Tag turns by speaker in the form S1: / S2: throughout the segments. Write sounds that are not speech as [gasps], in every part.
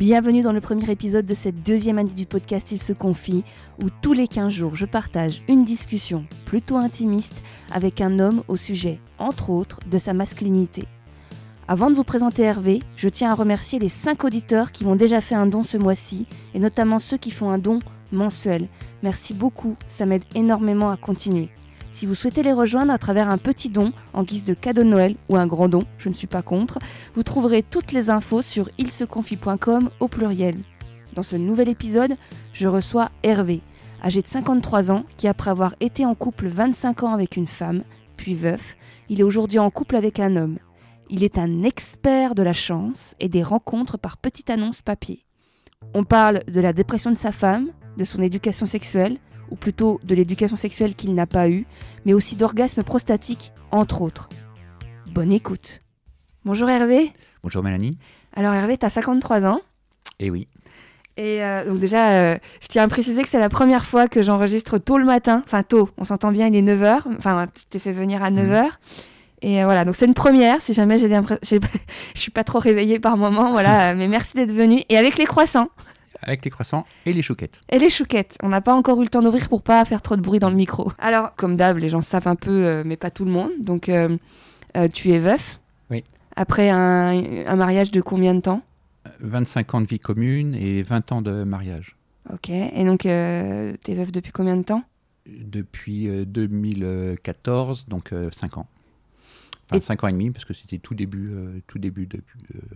S1: Bienvenue dans le premier épisode de cette deuxième année du podcast Il se confie, où tous les 15 jours je partage une discussion plutôt intimiste avec un homme au sujet, entre autres, de sa masculinité. Avant de vous présenter Hervé, je tiens à remercier les 5 auditeurs qui m'ont déjà fait un don ce mois-ci, et notamment ceux qui font un don mensuel. Merci beaucoup, ça m'aide énormément à continuer. Si vous souhaitez les rejoindre à travers un petit don en guise de cadeau de Noël ou un grand don, je ne suis pas contre, vous trouverez toutes les infos sur ilseconfie.com au pluriel. Dans ce nouvel épisode, je reçois Hervé, âgé de 53 ans, qui après avoir été en couple 25 ans avec une femme, puis veuf, il est aujourd'hui en couple avec un homme. Il est un expert de la chance et des rencontres par petite annonce papier. On parle de la dépression de sa femme, de son éducation sexuelle, ou plutôt de l'éducation sexuelle qu'il n'a pas eue, mais aussi d'orgasmes prostatiques, entre autres. Bonne écoute. Bonjour Hervé.
S2: Bonjour Mélanie.
S1: Alors Hervé, tu as 53 ans.
S2: Eh oui.
S1: Et euh, donc déjà, euh, je tiens à préciser que c'est la première fois que j'enregistre tôt le matin. Enfin tôt, on s'entend bien, il est 9h. Enfin, je t'ai fait venir à 9h. Mmh. Et euh, voilà, donc c'est une première, si jamais j'ai l'impression... [laughs] je suis pas trop réveillée par moment, voilà. [laughs] mais merci d'être venu. Et avec les croissants.
S2: Avec les croissants et les chouquettes.
S1: Et les chouquettes. On n'a pas encore eu le temps d'ouvrir pour pas faire trop de bruit dans le micro. Alors, comme d'hab, les gens savent un peu, euh, mais pas tout le monde. Donc, euh, euh, tu es veuf.
S2: Oui.
S1: Après un, un, mariage de combien de temps?
S2: 25 ans de vie commune et 20 ans de mariage.
S1: Ok. Et donc, tu es veuf depuis combien de temps?
S2: Depuis 2014, donc 5 ans. Enfin, et... 5 ans et demi, parce que c'était tout début, tout début de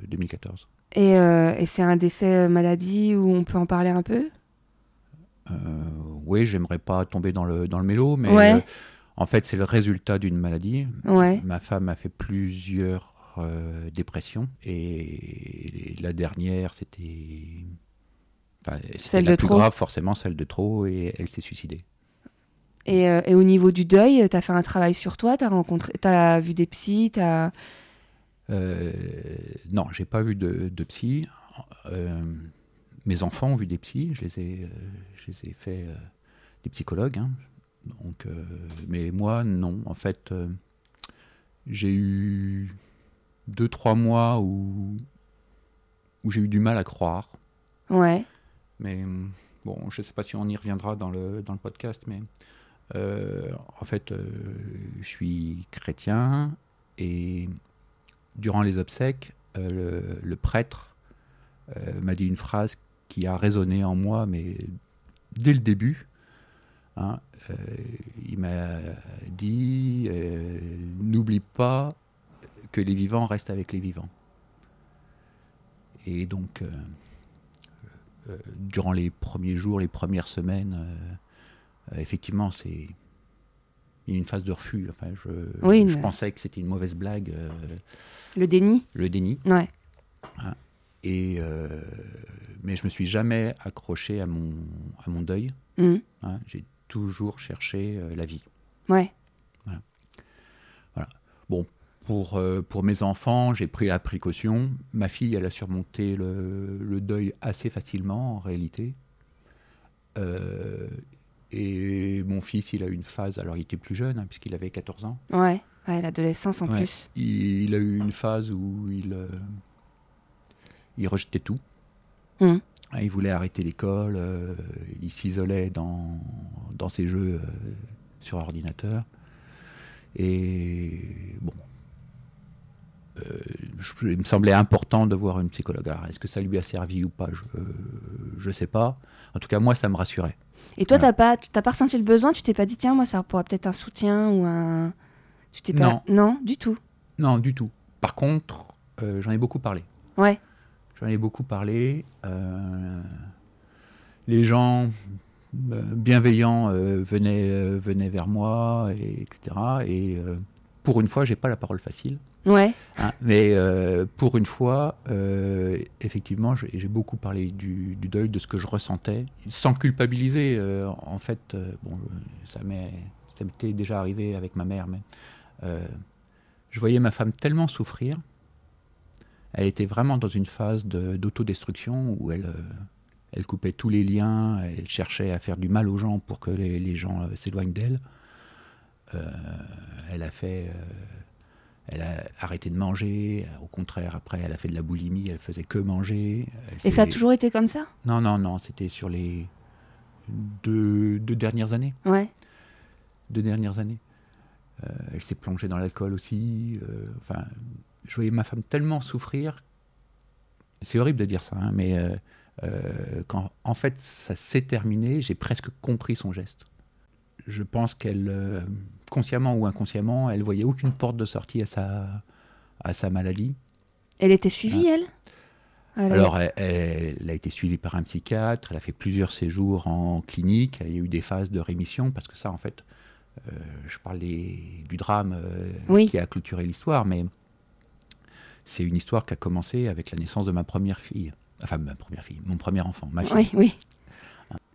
S2: 2014.
S1: Et, euh, et c'est un décès euh, maladie où on peut en parler un peu?
S2: Euh, Oui, j'aimerais pas tomber dans le, dans le mélo, mais ouais. euh, en fait, c'est le résultat d'une maladie.
S1: Ouais.
S2: Ma femme a fait plusieurs dépressions et la dernière, c'était. Enfin,
S1: celle
S2: la
S1: de
S2: plus
S1: trop.
S2: grave, forcément, celle de trop, et elle s'est suicidée.
S1: Et, et, au niveau du deuil, tu as fait un travail sur toi, tu as, rencontré, as vu des psys, tu as.
S2: Euh, non, j'ai pas vu de, de psy. Euh, mes enfants ont vu des psys. Je les ai, euh, je les ai fait euh, des psychologues. Hein. Donc, mais moi, non. En fait, j'ai eu deux, trois mois où, où j'ai eu du mal à croire.
S1: Ouais.
S2: Mais bon, je ne sais pas si on y reviendra dans le, dans le podcast, mais euh, en fait, euh, je suis chrétien et durant les obsèques, euh, le, le, prêtre euh, m'a dit une phrase qui a résonné en moi, mais dès le début. Hein, euh, il m'a dit N'oublie pas que les vivants restent avec les vivants. Et donc, durant les premiers jours, les premières semaines, effectivement, c'est il y a une phase de refus. Enfin, je,
S1: oui,
S2: je
S1: mais...
S2: pensais que c'était une mauvaise blague.
S1: Le déni
S2: Le déni.
S1: Ouais.
S2: Hein, et, euh, mais je me suis jamais accroché à mon, à mon deuil.
S1: Mmh.
S2: Hein, J'ai toujours cherché euh, la vie.
S1: Ouais.
S2: Voilà. voilà. Bon, pour, euh, pour mes enfants, j'ai pris la précaution. Ma fille, elle a surmonté le, le deuil assez facilement, en réalité. Euh, et mon fils, il a eu une phase, alors il était plus jeune, hein, puisqu'il avait 14 ans.
S1: Ouais, ouais l'adolescence en
S2: Ouais.
S1: plus.
S2: Il, il a eu une phase où il, euh, il rejetait tout.
S1: Mmh.
S2: Ah, Il voulait arrêter l'école, euh, il s'isolait dans, dans ses jeux euh, sur ordinateur. Et bon, je- il me semblait important de voir une psychologue. Alors, est-ce que ça lui a servi ou pas? Je ne sais pas. En tout cas, moi, ça me rassurait.
S1: Et toi, pas, tu t'as pas ressenti le besoin? Tu t'es pas dit, tiens, moi, ça pourrait peut-être un soutien ou un. Tu t'es pas.
S2: Non.
S1: Non, du tout.
S2: Non, du tout. Par contre, euh, j'en ai beaucoup parlé.
S1: Ouais.
S2: J'en ai beaucoup parlé. euh, les gens euh, bienveillants venaient, venaient vers moi, et, etc. Et pour une fois, j'ai pas la parole facile.
S1: Ouais.
S2: hein, mais pour une fois, effectivement, j'ai beaucoup parlé du, du deuil, de ce que je ressentais, sans culpabiliser. en fait, bon, ça m'est- ça m'était déjà arrivé avec ma mère, mais euh, je voyais ma femme tellement souffrir. Elle était vraiment dans une phase de- d'autodestruction où elle, euh, elle coupait tous les liens, elle cherchait à faire du mal aux gens pour que les, les gens euh, s'éloignent d'elle. Elle a fait elle a arrêté de manger. Au contraire, après, elle a fait de la boulimie. Elle faisait que manger.
S1: Et ça a toujours été comme ça?
S2: Non, non, non. C'était sur les deux, deux dernières années.
S1: Ouais.
S2: Deux dernières années. Euh, elle s'est plongée dans l'alcool aussi. euh, enfin, je voyais ma femme tellement souffrir. C'est horrible de dire ça, hein, mais euh, quand en fait ça s'est terminé, j'ai presque compris son geste. Je pense qu'elle, consciemment ou inconsciemment, elle voyait aucune porte de sortie à sa, à sa maladie.
S1: Elle était suivie, elle? Elle
S2: Alors, elle, elle- a été suivie par un psychiatre, elle a fait plusieurs séjours en clinique, il y a eu des phases de rémission, parce que ça, en fait, je parle des- du drame euh,
S1: Oui.
S2: qui a clôturé l'histoire, mais c'est une histoire qui a commencé avec la naissance de ma première fille. Enfin, ma première fille, mon premier enfant, ma fille.
S1: Oui, oui.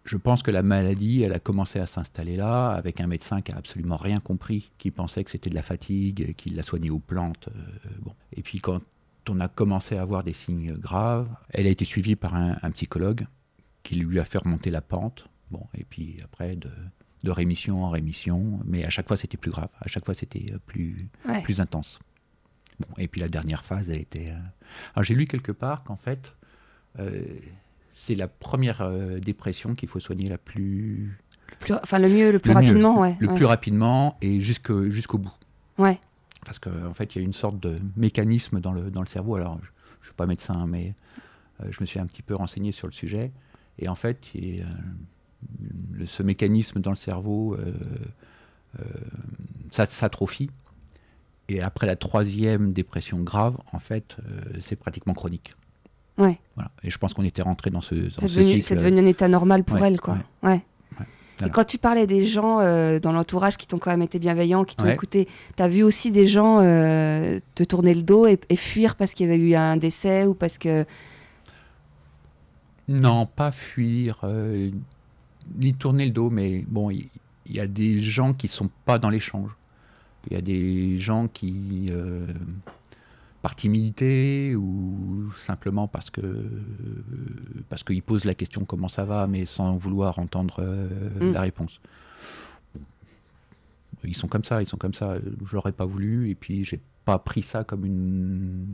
S2: Je pense que la maladie, elle a commencé à s'installer là, avec un médecin qui a absolument rien compris, qui pensait que c'était de la fatigue, qui l'a soigné aux plantes. euh, bon. Et puis quand on a commencé à avoir des signes graves, elle a été suivie par un, un psychologue qui lui a fait remonter la pente. Bon, et puis après, de, de rémission en rémission, mais à chaque fois c'était plus grave, à chaque fois c'était euh, plus,
S1: Ouais.
S2: plus intense. Bon, et puis la dernière phase, elle était. euh, Alors j'ai lu quelque part qu'en fait, euh, c'est la première euh, dépression qu'il faut soigner la plus,
S1: Le plus- enfin, le mieux, le plus
S2: Le mieux,
S1: rapidement, ouais.
S2: le
S1: ouais.
S2: plus rapidement et jusqu'au bout.
S1: Ouais.
S2: Parce qu'en en fait, il y a une sorte de mécanisme dans le, dans le cerveau. Alors, je ne suis pas médecin, mais euh, je me suis un petit peu renseigné sur le sujet. Et en fait, il le- ce mécanisme dans le cerveau euh, euh, ça s'atrophie. Et après la troisième dépression grave, en fait, euh, c'est pratiquement chronique.
S1: Ouais.
S2: Voilà. Et je pense qu'on était rentré dans ce, dans
S1: C'est
S2: ce
S1: devenu,
S2: cycle.
S1: c'est devenu un état normal pour
S2: Ouais,
S1: elle, quoi.
S2: ouais.
S1: Ouais. Et quand tu parlais des gens euh, dans l'entourage qui t'ont quand même été bienveillants, qui t'ont écouté, t'as vu aussi des gens euh, te tourner le dos et, et fuir parce qu'il y avait eu un décès ou parce que.
S2: Non, pas fuir, euh, ni tourner le dos, mais bon, il y, a des gens qui sont pas dans l'échange. Il y a des gens qui, euh, par timidité ou simplement parce que parce qu'ils posent la question comment ça va, mais sans vouloir entendre euh,
S1: Mm.
S2: la réponse. Ils sont comme ça, ils sont comme ça. J'aurais pas voulu, et puis j'ai pas pris ça comme une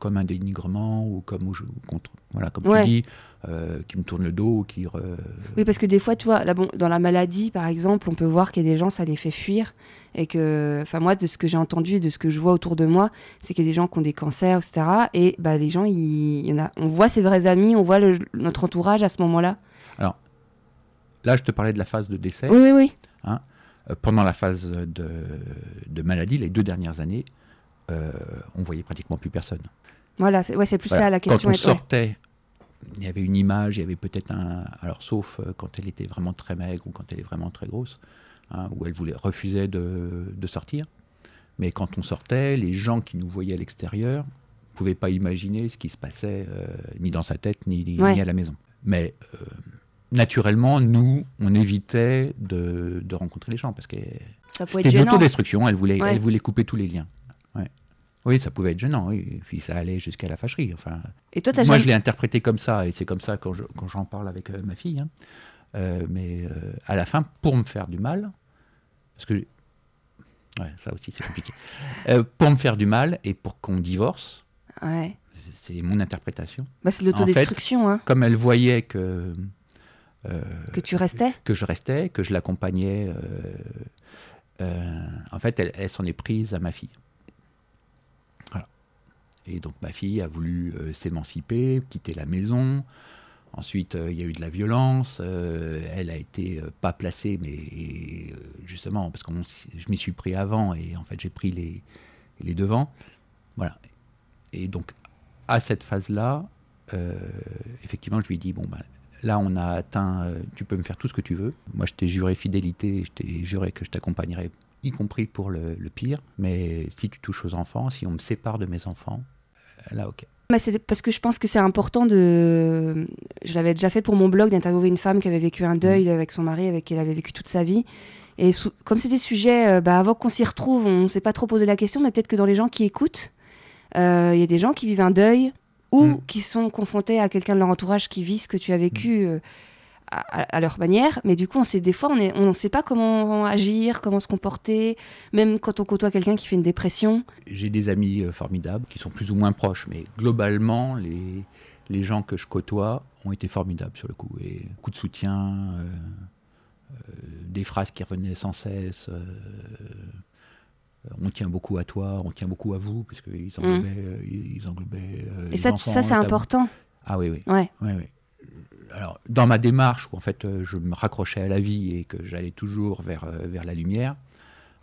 S2: comme un dénigrement ou comme contre voilà comme
S1: Ouais.
S2: tu dis euh, qui me tourne le dos ou qui re-
S1: Oui, parce que des fois, tu vois, là, bon, dans la maladie, par exemple, on peut voir qu'il y a des gens, ça les fait fuir. Et que, enfin, moi, de ce que j'ai entendu et de ce que je vois autour de moi, c'est qu'il y a des gens qui ont des cancers, etc. Et bah, les gens, ils- il y en a, on voit ses vrais amis, on voit le- notre entourage à ce moment-là.
S2: là je te parlais de la phase de décès
S1: Oui, oui, oui.
S2: Euh, pendant la phase de, de maladie les deux dernières années on voyait pratiquement plus personne
S1: Voilà, c'est ouais, c'est plus
S2: Voilà.
S1: ça la question.
S2: Quand on sortait, il y avait une image, il y avait peut-être un. Alors, sauf euh, quand elle était vraiment très maigre ou quand elle est vraiment très grosse, hein, où elle voulait, refusait de, de sortir. Mais quand on sortait, les gens qui nous voyaient à l'extérieur ne pouvaient pas imaginer ce qui se passait, euh, ni dans sa tête, ni, ni-
S1: Ouais.
S2: ni à la maison. Mais euh, naturellement, nous, on évitait de, de rencontrer les gens parce que c'était de
S1: gênant.
S2: l'autodestruction, elle voulait,
S1: Ouais.
S2: elle voulait couper tous les liens. Oui, ça pouvait être gênant, oui. et puis ça allait jusqu'à la fâcherie. Enfin,
S1: Et toi, t'as
S2: moi,
S1: jamais...
S2: je l'ai interprété comme ça, et c'est comme ça quand je- quand j'en parle avec euh, ma fille. hein. Euh, mais euh, à la fin, pour me faire du mal, parce que. Ouais, ça aussi, c'est compliqué. [laughs] Pour me faire du mal et pour qu'on divorce,
S1: Ouais.
S2: c'est mon interprétation.
S1: Bah, c'est de l'autodestruction, hein,
S2: Comme elle voyait que.
S1: que tu restais.
S2: que je restais, que je l'accompagnais. en fait, elle, elle s'en est prise à ma fille. Et donc ma fille a voulu euh, s'émanciper, quitter la maison. Ensuite, euh, il y a eu de la violence. euh, elle a été pas placée, mais justement parce que je m'y suis pris avant et en fait j'ai pris les, les devants. Voilà. Et donc à cette phase-là, effectivement, je lui dit bon ben là on a atteint, tu peux me faire tout ce que tu veux. Moi je t'ai juré fidélité, je t'ai juré que je t'accompagnerai, y compris pour le, pire. Mais si tu touches aux enfants, si on me sépare de mes enfants, là ok.
S1: Bah, c'est parce que je pense que c'est important de. Je l'avais déjà fait pour mon blog d'interviewer une femme qui avait vécu un deuil avec son mari, avec qui elle avait vécu toute sa vie. Et comme c'est des sujets, euh, bah, avant qu'on s'y retrouve, on ne s'est pas trop posé la question, mais peut-être que dans les gens qui écoutent, euh, il y a des gens qui vivent un deuil ou
S2: Mm.
S1: qui sont confrontés à quelqu'un de leur entourage qui vit ce que tu as vécu. euh, à, leur manière, mais du coup, on sait des fois, on ne sait pas comment agir, comment se comporter, même quand on côtoie quelqu'un qui fait une dépression.
S2: J'ai des amis euh, formidables qui sont plus ou moins proches, mais globalement, les, les gens que je côtoie ont été formidables sur le coup. Et coup de soutien, euh, euh, des phrases qui revenaient sans cesse. on tient beaucoup à toi, on tient beaucoup à vous, puisqu'ils mmh. englobaient. Ils englobaient
S1: et ça, ça c'est important.
S2: Ah oui, oui.
S1: Ouais.
S2: oui, oui alors, dans ma démarche où en fait euh, je me raccrochais à la vie et que j'allais toujours vers, euh, vers la lumière,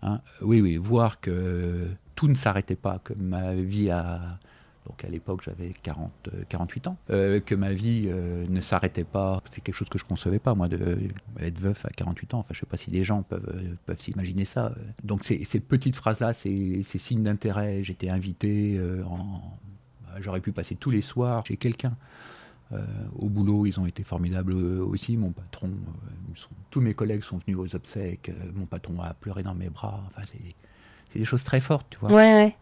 S2: hein, oui, oui, voir que tout ne s'arrêtait pas, que ma vie a. Donc à l'époque j'avais 40, 48 ans, euh, que ma vie ne s'arrêtait pas, c'est quelque chose que je concevais pas moi, de, être veuf à 48 ans, enfin je sais pas si des gens peuvent, peuvent s'imaginer ça. Donc ces, petites phrases-là, ces, signes d'intérêt, j'étais invité, en, j'aurais pu passer tous les soirs chez quelqu'un. Euh, au boulot, ils ont été formidables aussi. Mon patron, euh, tous mes collègues sont venus aux obsèques. Euh, mon patron a pleuré dans mes bras. Enfin, c'est des choses très fortes, tu vois.
S1: Ouais, ouais.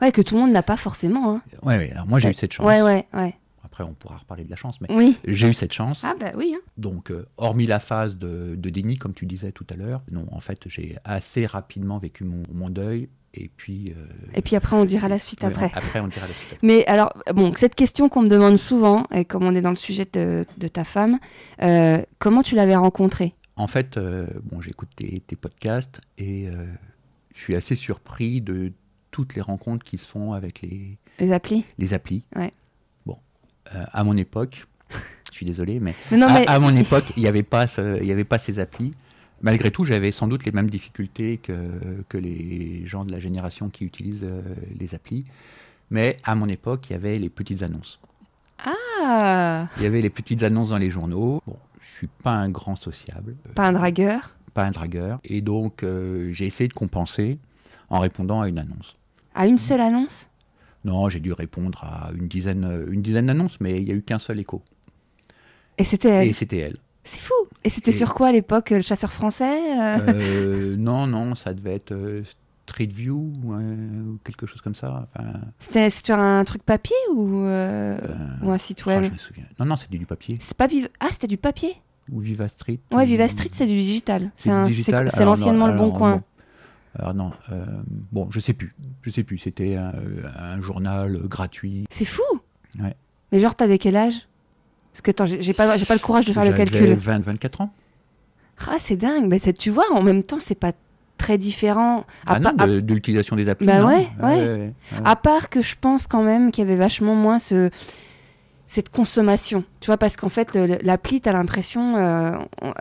S1: Ouais, que tout le monde n'a pas forcément. Hein.
S2: Ouais, ouais. Alors moi, j'ai eu cette chance.
S1: Ouais, ouais, ouais.
S2: Après, on pourra reparler de la chance, mais
S1: oui.
S2: j'ai eu cette chance.
S1: Ah, bah oui. Hein.
S2: Donc, hormis la phase de, déni, comme tu disais tout à l'heure, non, en fait, j'ai assez rapidement vécu mon, mon deuil et puis, euh,
S1: et puis après, on dira la suite après.
S2: Après, on dira la suite.
S1: Mais alors, bon, cette question qu'on me demande souvent, et comme on est dans le sujet de, ta femme, euh, comment tu l'avais rencontrée?
S2: En fait, euh, bon, j'écoute tes, podcasts et je suis assez surpris de toutes les rencontres qui se font avec les,
S1: les applis?
S2: Les applis.
S1: Ouais.
S2: Bon, à mon époque, [laughs] je suis désolé, mais, À, à, mon époque, il n'y avait, pas avait pas ces applis malgré tout, j'avais sans doute les mêmes difficultés que, que les gens de la génération qui utilisent euh, les applis. Mais à mon époque, il y avait les petites annonces.
S1: Ah
S2: Il y avait les petites annonces dans les journaux. Bon, je suis pas un grand sociable.
S1: Pas un dragueur
S2: Pas un dragueur. Et donc, euh, j'ai essayé de compenser en répondant à une annonce.
S1: À une seule annonce?
S2: Non, j'ai dû répondre à une dizaine, une dizaine d'annonces, mais il n'y a eu qu'un seul écho.
S1: Et c'était elle?
S2: Et c'était elle.
S1: C'est fou. Et c'était sur quoi à l'époque Le chasseur français
S2: euh euh, Non, non, ça devait être euh, Street View ou quelque chose comme ça.
S1: C'était sur un truc papier ou, un site web?
S2: ah, Je me souviens. Non, non, c'était du papier.
S1: Pas Ah, c'était du papier
S2: Ou Viva Street
S1: Ouais, Viva Street, c'est du digital. C'est l'anciennement Le Bon Coin.
S2: Alors non, bon, je sais plus. Je sais plus. C'était un, journal gratuit.
S1: C'est fou.
S2: Ouais.
S1: Mais genre, t'avais quel âge? Parce que attends, j'ai pas, pas le courage de faire le calcul.
S2: 20, 24 ans.
S1: Ah, c'est dingue. Mais tu vois, en même temps, c'est pas très différent.
S2: Ah non, de, l'utilisation des applis.
S1: Bah ouais, ouais. À part que je pense quand même qu'il y avait vachement moins ce cette consommation. Tu vois, parce qu'en fait, l'appli, tu as l'impression euh,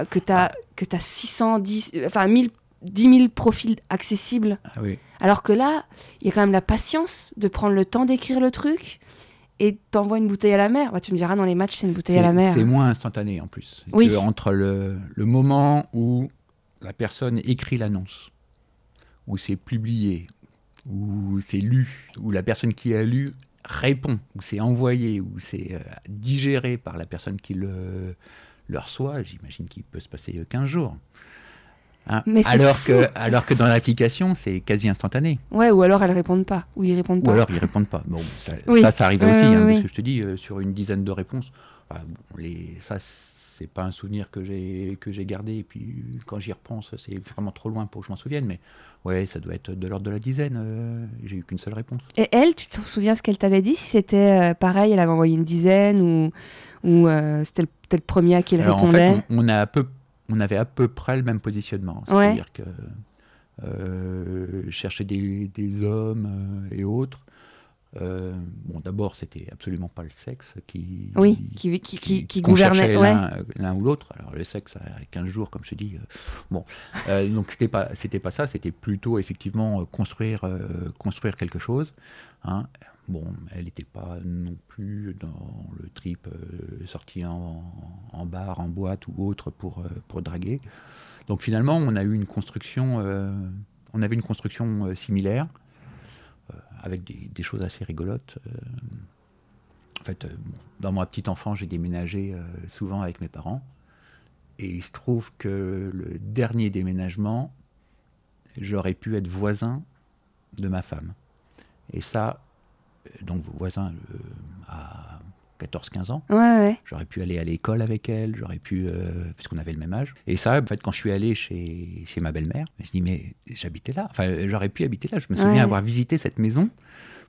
S1: que tu as, que as 610, enfin 1000, 10 000 profils accessibles.
S2: Ah oui.
S1: Alors que là, il y a quand même la patience de prendre le temps d'écrire le truc et t'envoies une bouteille à la mer. Bah, tu me diras, dans les matchs, c'est une bouteille à la mer.
S2: C'est moins instantané en plus.
S1: Oui.
S2: entre le, le, moment où la personne écrit l'annonce, où c'est publié, où c'est lu, où la personne qui a lu répond, où c'est envoyé, où c'est euh, digéré par la personne qui le, le reçoit, j'imagine qu'il peut se passer 15 jours. Hein. alors, que, alors que dans l'application, c'est quasi instantané.
S1: Ouais, ou alors elles répondent pas, ou ils répondent pas.
S2: Ou alors ils répondent pas. Bon, ça, ça, ça, arrive aussi, hein, parce que je te dis, euh, sur une dizaine de réponses, bah, les, ça, c'est pas un souvenir que j'ai que j'ai gardé. Et puis quand j'y repense, c'est vraiment trop loin pour que je m'en souvienne. Mais ouais, ça doit être de l'ordre de la dizaine. Euh, j'ai eu qu'une seule réponse.
S1: Et elle, tu te souviens ce qu'elle t'avait dit Si c'était euh, pareil, elle avait envoyé une dizaine ou, ou c'était le, premier à qui elle répondait
S2: en fait, on, on, a à peu on avait à peu près le même positionnement. C'est-à-dire que euh, chercher des, hommes euh, et autres. Euh, bon, d'abord, c'était absolument pas le sexe qui,
S1: oui, qui, qui, qui, gouvernait
S2: l'un ou l'autre. Alors, le sexe, à 15 jours, comme je dis. bon, donc, c'était pas, c'était pas ça, c'était plutôt effectivement construire, construire quelque chose. Hein. Bon, elle n'était pas non plus dans le trip euh, en, bar, en boîte ou autre pour, euh, pour draguer. Donc finalement, on a eu une construction, euh, on avait une construction similaire, avec des, choses assez rigolotes. en fait, dans ma petite enfance, j'ai déménagé souvent avec mes parents. Et il se trouve que le dernier déménagement, j'aurais pu être voisin de ma femme. Et ça, donc vos voisins, à 14-15 ans.
S1: Ouais, ouais.
S2: J'aurais pu aller à l'école avec elle, j'aurais pu, euh, puisqu'on avait le même âge. Et ça, en fait, quand je suis allé chez, chez ma belle-mère, je dis mais j'habitais là. Enfin, j'aurais pu habiter là. Je me souviens
S1: Ouais.
S2: avoir visité cette maison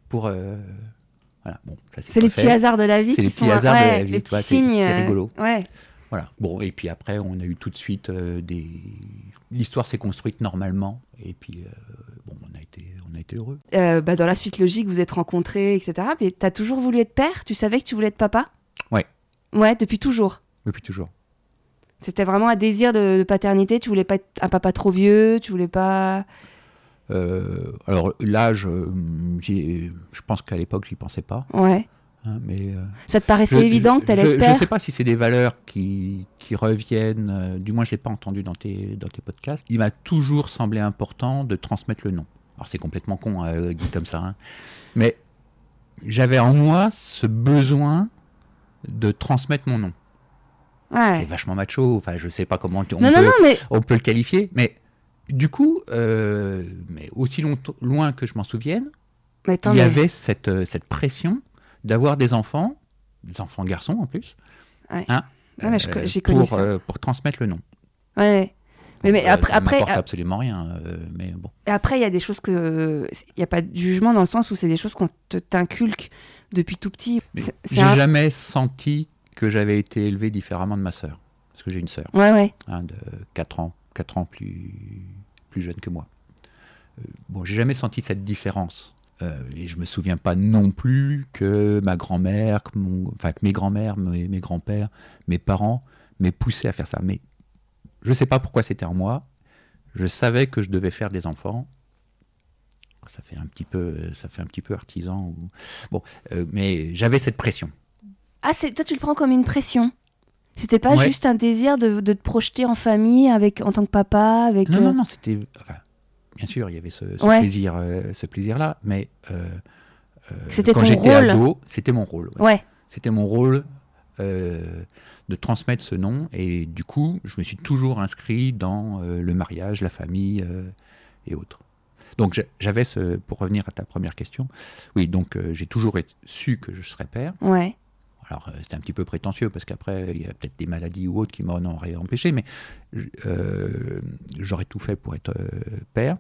S2: pour. euh, voilà. Bon, ça
S1: C'est les
S2: fait.
S1: petits hasards de la vie
S2: C'est les
S1: sont
S2: petits hasards de la vie,
S1: les
S2: tu
S1: petits signes.
S2: c'est
S1: euh,
S2: rigolo.
S1: Ouais.
S2: Voilà. Bon, et puis après, on a eu tout de suite euh, des. L'histoire s'est construite normalement. Et puis, euh, bon, on a été, heureux.
S1: Euh, bah, dans la suite logique, vous êtes rencontrés, etc. Mais t'as toujours voulu être père? Tu savais que tu voulais être papa?
S2: Ouais.
S1: Ouais, depuis toujours?
S2: Depuis toujours.
S1: C'était vraiment un désir de, de paternité? Tu voulais pas être un papa trop vieux? Tu voulais pas?
S2: Euh, alors, l'âge, j'y- je pense qu'à l'époque, j'y pensais pas.
S1: Ouais.
S2: hein, mais. euh,
S1: Ça te paraissait
S2: Je-
S1: évident
S2: je-
S1: que t'allais
S2: je-
S1: être
S2: Je
S1: père?
S2: ne sais pas si c'est des valeurs qui, qui reviennent, euh, du moins je ne l'ai pas entendu dans tes, dans tes podcasts. Il m'a toujours semblé important de transmettre le nom. Alors c'est complètement con, euh, dit comme ça. hein. Mais j'avais en moi ce besoin de transmettre mon nom.
S1: Ouais.
S2: C'est vachement macho, enfin je ne sais pas comment on,
S1: Non,
S2: peut,
S1: non, mais
S2: on peut le qualifier, mais du coup, euh, mais aussi long- loin que je m'en souvienne,
S1: attends,
S2: il y
S1: mais-
S2: avait cette, euh, cette pression d'avoir des enfants, des enfants garçons en plus,
S1: Ouais.
S2: hein,
S1: Ouais, mais je- j'ai connu
S2: pour,
S1: ça.
S2: euh, pour transmettre le nom.
S1: Ouais. Mais, mais
S2: Euh,
S1: après,
S2: ça
S1: après,
S2: absolument rien, euh, mais bon.
S1: après, il y a des choses que il y a pas de jugement dans le sens où c'est des choses qu'on te t'inculque depuis tout petit.
S2: J'ai
S1: un-
S2: jamais senti que j'avais été élevé différemment de ma sœur, parce que j'ai une sœur
S1: Ouais, ouais.
S2: hein, de 4 ans, 4 ans plus, plus jeune que moi. Euh, bon, j'ai jamais senti cette différence. Euh, et je me souviens pas non plus que ma grand-mère, que mon- enfin que mes grands-mères, mes, mes grands-pères, mes parents m'aient poussé à faire ça. Mais je sais pas pourquoi c'était en moi. Je savais que je devais faire des enfants. Ça fait un petit peu, ça fait un petit peu artisan. ou- Bon, euh, mais j'avais cette pression.
S1: Ah, c'est toi, tu le prends comme une pression. C'était pas
S2: Ouais.
S1: juste un désir de, de te projeter en famille avec en tant que papa, avec.
S2: Non,
S1: euh,
S2: non, non, c'était. Enfin, bien sûr, il y avait ce, ce
S1: Ouais.
S2: plaisir, euh, ce plaisir-là, mais euh,
S1: C'était ton rôle.
S2: c'était mon rôle. ouais.
S1: Ouais.
S2: C'était mon rôle de transmettre ce nom, et du coup, je me suis toujours inscrit dans euh, le mariage, la famille euh, et autres. Donc j'a- j'avais ce, pour revenir à ta première question, oui, donc euh, j'ai toujours su que je serais père.
S1: Ouais.
S2: Alors, c'était un petit peu prétentieux parce qu'après, il y a peut-être des maladies ou autres qui m'en auraient empêché, mais j'aurais tout fait pour être père.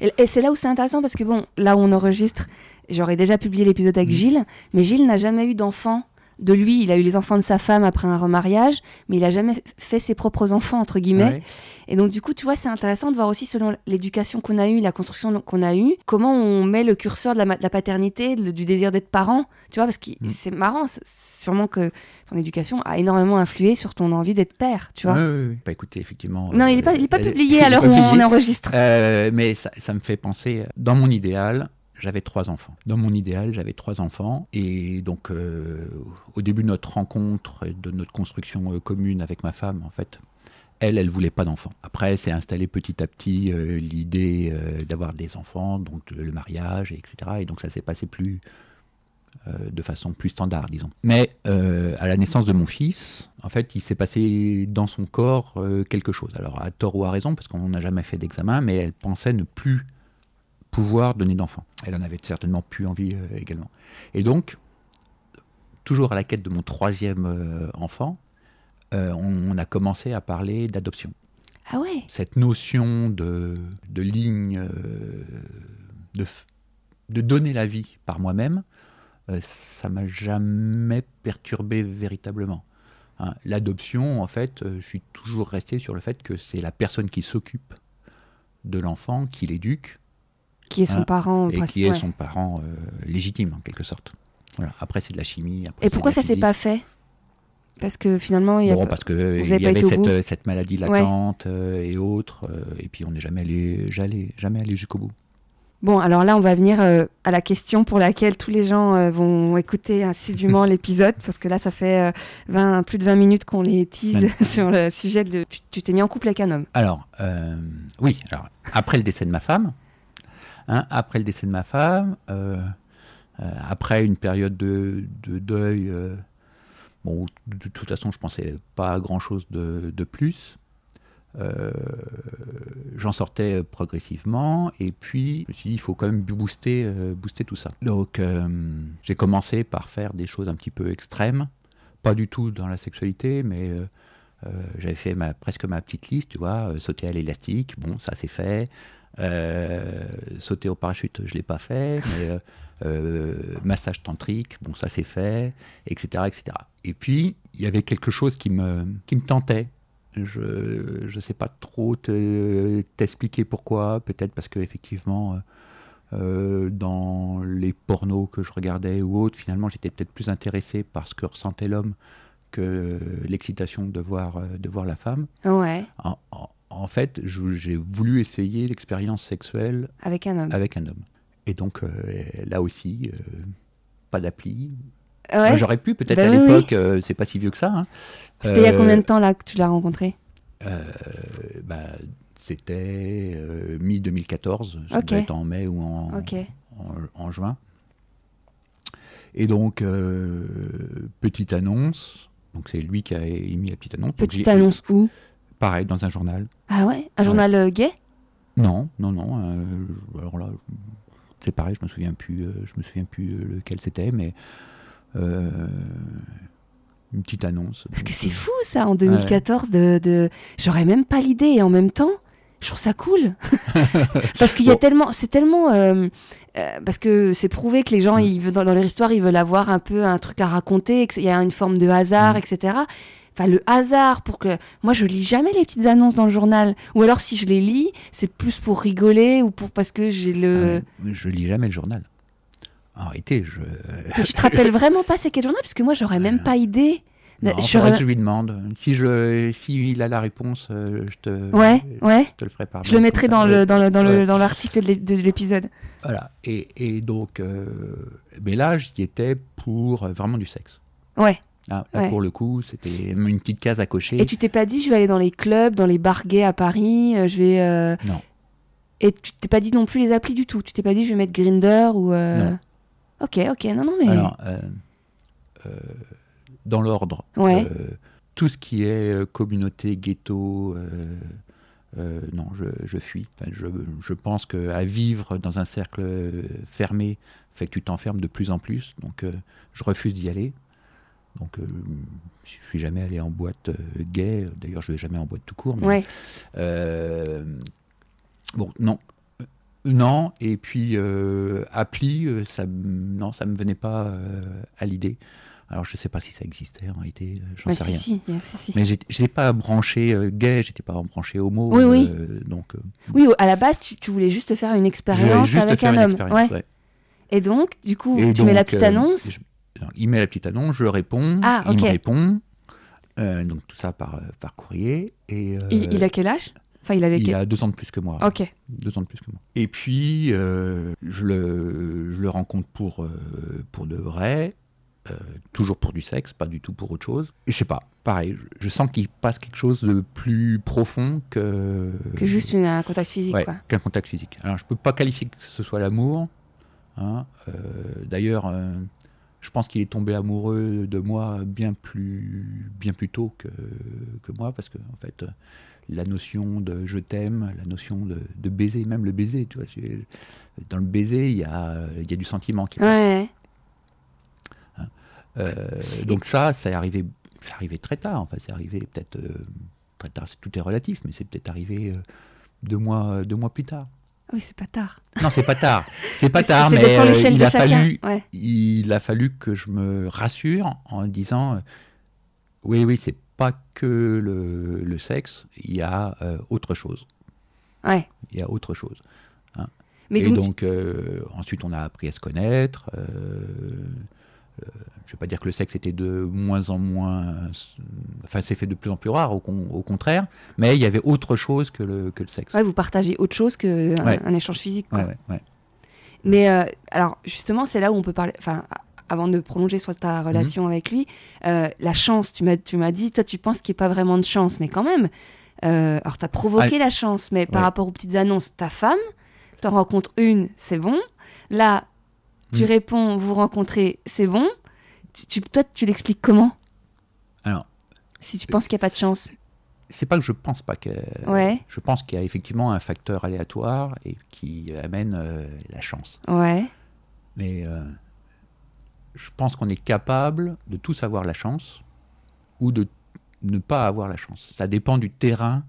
S1: Et, et c'est là où c'est intéressant parce que bon, là où on enregistre, j'aurais déjà publié l'épisode avec
S2: Mhm.
S1: Gilles, mais Gilles n'a jamais eu d'enfant de lui. Il a eu les enfants de sa femme après un remariage, mais il a jamais fait ses propres enfants entre guillemets.
S2: Ouais.
S1: Et donc, du coup, tu vois, c'est intéressant de voir aussi, selon l'éducation qu'on a eue, la construction qu'on a eue, comment on met le curseur de la, ma- de la paternité, le- du désir d'être parent. Tu vois, parce que
S2: Mm.
S1: c'est marrant, c'est sûrement que ton éducation a énormément influé sur ton envie d'être père, tu vois.
S2: Ouais, ouais. Bah, écoutez, effectivement.
S1: Non,
S2: euh,
S1: il n'est pas, il est pas
S2: euh,
S1: publié [laughs] à l'heure
S2: pas
S1: où on enregistre.
S2: Euh, mais ça, ça me fait penser, dans mon idéal, j'avais trois enfants. Dans mon idéal, j'avais trois enfants. Et donc, euh, au début de notre rencontre et de notre construction euh, commune avec ma femme, en fait, elle, elle voulait pas d'enfants. Après, c'est installé petit à petit euh, l'idée d'avoir des enfants, donc le mariage, et etc. Et donc, ça s'est passé plus de façon plus standard, disons. Mais à la naissance de mon fils, en fait, il s'est passé dans son corps quelque chose. Alors, à tort ou à raison, parce qu'on n'a jamais fait d'examen, mais elle pensait ne plus pouvoir donner d'enfants. Elle en avait certainement plus envie euh, également. Et donc, toujours à la quête de mon troisième euh, enfant, euh, on, on a commencé à parler d'adoption.
S1: Ah ouais
S2: Cette notion de, de ligne, de, de donner la vie par moi-même, ça m'a jamais perturbé véritablement. Hein, L'adoption, en fait, je suis toujours resté sur le fait que c'est la personne qui s'occupe de l'enfant, qui l'éduque,
S1: Qui est son
S2: Ah,
S1: parent
S2: et qui est
S1: ouais.
S2: son parent euh, légitime en quelque sorte. Voilà. Après c'est de la chimie. après,
S1: Et pourquoi ça s'est pas fait? Parce que finalement, il y a
S2: Bon, parce que il y avait cette, euh, cette maladie latente euh, et autres, et puis on n'est jamais allé, jamais, jamais allé jusqu'au bout.
S1: Bon, alors là, on va venir euh, à la question pour laquelle tous les gens euh, vont écouter assidûment [laughs] l'épisode, parce que là, ça fait euh, 20 plus de 20 minutes qu'on les tease [laughs] sur le sujet de... Tu t'es mis en couple avec un homme.
S2: Alors, oui, alors, après le décès de ma femme, hein, après le décès de ma femme, euh, euh, après une période de, de deuil, euh, bon, de, de toute façon, je pensais pas à grand chose de, de plus. euh, j'en sortais progressivement et puis je me suis dit il faut quand même booster, booster tout ça. Donc j'ai commencé par faire des choses un petit peu extrêmes, pas du tout dans la sexualité, mais j'avais fait ma, presque ma petite liste, tu vois, sauter à l'élastique, bon ça c'est fait. Sauter au parachute, je l'ai pas fait, [laughs] mais massage tantrique, bon ça c'est fait, etc., etc. Et puis il y avait quelque chose qui me, qui me tentait je ne sais pas trop t'expliquer pourquoi. Peut-être parce que effectivement, euh, euh, dans les pornos que je regardais ou autres, finalement, j'étais peut-être plus intéressé par ce que ressentait l'homme que l'excitation de voir, euh, de voir la femme.
S1: Ouais.
S2: En, fait, j'ai voulu essayer l'expérience sexuelle
S1: avec un homme.
S2: Avec un homme. Et donc, là aussi, pas d'appli,
S1: J'aurais
S2: pu, peut-être bah à l'époque, euh, c'est pas si vieux que ça. Hein.
S1: C'était il y a combien de euh, temps là que tu l'as rencontré?
S2: Euh, bah, C'était mi-2014, ça devait être en mai ou en, en, juin. Et donc, petite annonce, donc c'est lui qui a émis la petite annonce.
S1: Petite annonce où?
S2: Pareil, dans un journal.
S1: Ah ouais? Un journal gay?
S2: Non, non, non. alors là, c'est pareil, je me souviens plus, je me souviens plus lequel c'était, mais euh, une petite annonce.
S1: Parce que c'est fou ça en 2014 de, de... j'aurais même pas l'idée et en même temps je trouve ça cool [laughs] parce qu'il y a tellement c'est tellement euh, euh, parce que c'est prouvé que les gens mm. ils veulent, dans, leur histoire ils veulent avoir un peu un truc à raconter qu'il y a une forme de hasard mm. etc enfin le hasard pour que moi je lis jamais les petites annonces dans le journal ou alors si je les lis c'est plus pour rigoler ou pour parce que j'ai le
S2: ah, je lis jamais le journal Arrêtez, je. [laughs]
S1: Mais tu te rappelles vraiment pas c'est quel journal? Parce que moi, j'aurais même pas idée.
S2: Non, je, je lui demande. Si je, si il a la réponse, euh, je te,
S1: ouais, ouais.
S2: te le ferai par
S1: Je le mettrai dans le, dans le, dans le, dans l'article de l'épisode.
S2: Voilà. Et, et donc, euh, mais là, j'y étais pour euh, vraiment du sexe.
S1: Ouais.
S2: Là, pour le coup, c'était une petite case à cocher.
S1: Et tu t'es pas dit, je vais aller dans les clubs, dans les bars gays à Paris, je vais.
S2: Non.
S1: Et tu t'es pas dit non plus les applis du tout. Tu t'es pas dit, je vais mettre Grinder ou. Non. Ok, ok, non, non, mais.
S2: Alors, euh, euh, dans l'ordre,
S1: ouais.
S2: Euh, tout ce qui est communauté, ghetto, non, je, je fuis. Enfin, je, je, pense qu'à vivre dans un cercle fermé fait que tu t'enfermes de plus en plus. Donc, je refuse d'y aller. Donc, je suis jamais allé en boîte gay. D'ailleurs, je vais jamais en boîte tout court.
S1: Mais,
S2: bon, non, non, et puis euh, appli, euh, ça, non, ça me venait pas euh, à l'idée. Alors je sais pas si ça existait en réalité, j'en sais rien.
S1: Si, si,
S2: Mais j'étais pas branché gay, j'étais pas branché homo.
S1: Oui, oui.
S2: donc.
S1: Oui, à la base, tu, voulais juste faire une expérience avec un homme. Ouais. Et donc, du coup, tu mets la petite annonce.
S2: Il met la petite annonce, je réponds,
S1: ah,
S2: il me répond. donc tout ça par, par courrier. Et,
S1: il a quel âge? Il avait
S2: il a deux ans de plus que moi.
S1: Ok.
S2: Deux ans de plus que moi. Et puis, euh, je, le, je, le, rencontre pour, euh, pour de vrai, euh, toujours pour du sexe, pas du tout pour autre chose. Et je sais pas, pareil, je, sens qu'il passe quelque chose de plus profond que.
S1: Que juste une, un contact physique,
S2: ouais, Qu'un contact physique. Alors, je peux pas qualifier que ce soit l'amour. Hein. D'ailleurs je pense qu'il est tombé amoureux de moi bien plus, bien plus tôt que, que moi, parce que en fait, la notion de je t'aime, la notion de, de, baiser, même le baiser, tu vois. Dans le baiser, il y a, il y a du sentiment qui
S1: passe.
S2: Hein, euh, donc ça, ça est arrivé, ça arrivé très tard. Enfin, c'est arrivé peut-être euh, très tard. Tout est relatif, mais c'est peut-être arrivé euh, deux mois, deux mois plus tard.
S1: Oui, c'est pas tard.
S2: Non, c'est pas tard. C'est pas tard, mais il a fallu, il a fallu que je me rassure en disant, oui, oui, c'est pas que le, sexe, il y a euh, autre chose.
S1: Ouais.
S2: Il y a autre chose. Hein. Mais Et donc, euh, ensuite, on a appris à se connaître. Euh, je ne vais pas dire que le sexe était de moins en moins. Enfin, c'est fait de plus en plus rare, au, contraire. Mais il y avait autre chose que le, que le sexe.
S1: Ouais, vous partagez autre chose qu'un un échange physique. Quoi.
S2: Ouais,
S1: Mais alors, justement, c'est là où on peut parler. Enfin, avant de prolonger sur ta relation avec lui, euh, la chance, tu m'as, dit, toi tu penses qu'il n'y a pas vraiment de chance, mais quand même, euh, alors tu as provoqué la chance, mais par rapport aux petites annonces, ta femme, tu en rencontres une, c'est bon. Là, tu mm. réponds, vous rencontrez, c'est bon. Tu, toi, tu l'expliques comment?
S2: Alors.
S1: Si tu penses qu'il n'y a pas de chance.
S2: c'est pas que je pense pas que.
S1: Ouais.
S2: Je pense qu'il y a effectivement un facteur aléatoire et qui amène euh, la chance.
S1: Ouais.
S2: Mais euh, je pense qu'on est capable de tous avoir la chance ou de ne pas avoir la chance. Ça dépend du terrain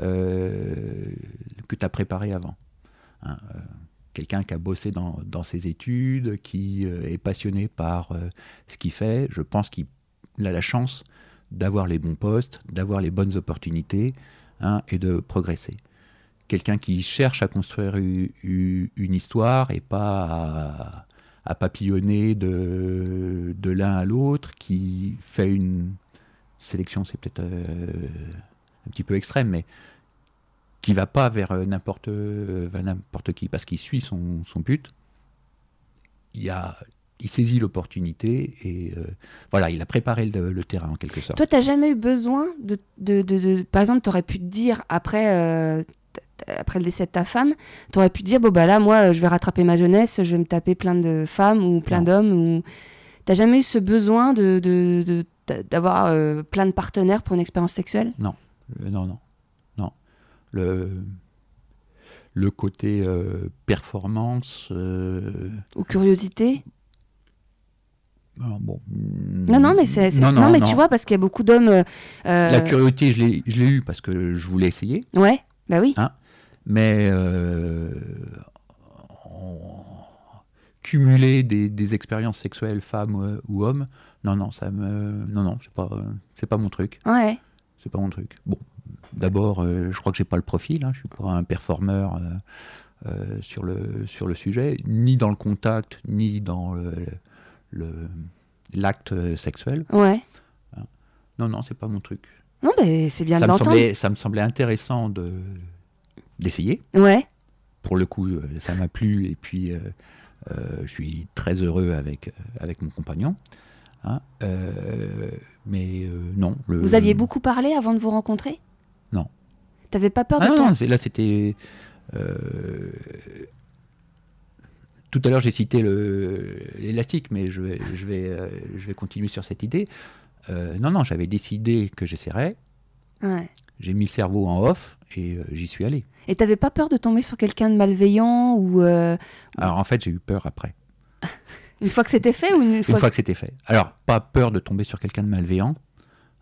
S2: euh, que tu as préparé avant. Hein, Quelqu'un qui a bossé dans, ses études, qui euh, est passionné par euh, ce qu'il fait, je pense qu'il a la chance d'avoir les bons postes, d'avoir les bonnes opportunités hein, et de progresser. Quelqu'un qui cherche à construire une histoire et pas à, papillonner de, de l'un à l'autre, qui fait une sélection, c'est peut-être euh, un petit peu extrême, mais qui va pas vers euh, n'importe euh, vers n'importe qui parce qu'il suit son, son but. Il, y a, il saisit l'opportunité et euh, voilà, il a préparé le, le terrain en quelque sorte.
S1: Toi, t'as jamais eu besoin de, de, de- de- par exemple, t'aurais pu te dire après, euh, après le décès de ta femme, t'aurais pu te dire bon bah là, moi, je vais rattraper ma jeunesse, je vais me taper plein de femmes ou plein d'hommes ou t'as jamais eu ce besoin de de- de- d'a- d'avoir euh, plein de partenaires pour une expérience sexuelle?
S2: Non, non, non. Le, le côté euh, performance. euh,
S1: ou curiosité
S2: alors bon,
S1: Non, non, mais c'est
S2: non,
S1: non,
S2: non,
S1: mais tu vois parce qu'il y a beaucoup d'hommes. euh,
S2: La curiosité, je l'ai je l'ai eu parce que je voulais essayer.
S1: Ouais, bah oui.
S2: Mais euh, en- cumuler des, des expériences sexuelles femmes ou hommes, non, non, ça me, non, non, c'est pas, c'est pas mon truc.
S1: Ouais.
S2: C'est pas mon truc. Bon, d'abord, euh, je crois que j'ai pas le profil. Hein, je suis pas un performeur euh, euh, sur le sur le sujet, ni dans le contact, ni dans le le- l'acte euh, sexuel.
S1: Ouais.
S2: Non, non, c'est pas mon truc.
S1: Non, mais c'est bien
S2: Ça
S1: de l'entendre.
S2: ça me semblait intéressant de d'essayer.
S1: Ouais.
S2: pour le coup, ça m'a plu et puis euh, euh, je suis très heureux avec, avec mon compagnon. hein. Euh, mais non. le-
S1: Vous aviez beaucoup parlé avant de vous rencontrer? T'avais pas peur de
S2: Ah non,
S1: ton...
S2: non, c'est- là c'était. euh, Tout à l'heure j'ai cité l'élastique, mais je vais, je, vais, euh, je vais continuer sur cette idée. Euh, non, non, j'avais décidé que j'essaierais.
S1: Ouais.
S2: J'ai mis le cerveau en off et j'y suis allé.
S1: Et t'avais pas peur de tomber sur quelqu'un de malveillant ou
S2: Alors en fait, j'ai eu peur après. [laughs]
S1: une fois que c'était fait ou une fois,
S2: Une fois que c'était fait. Alors, pas peur de tomber sur quelqu'un de malveillant,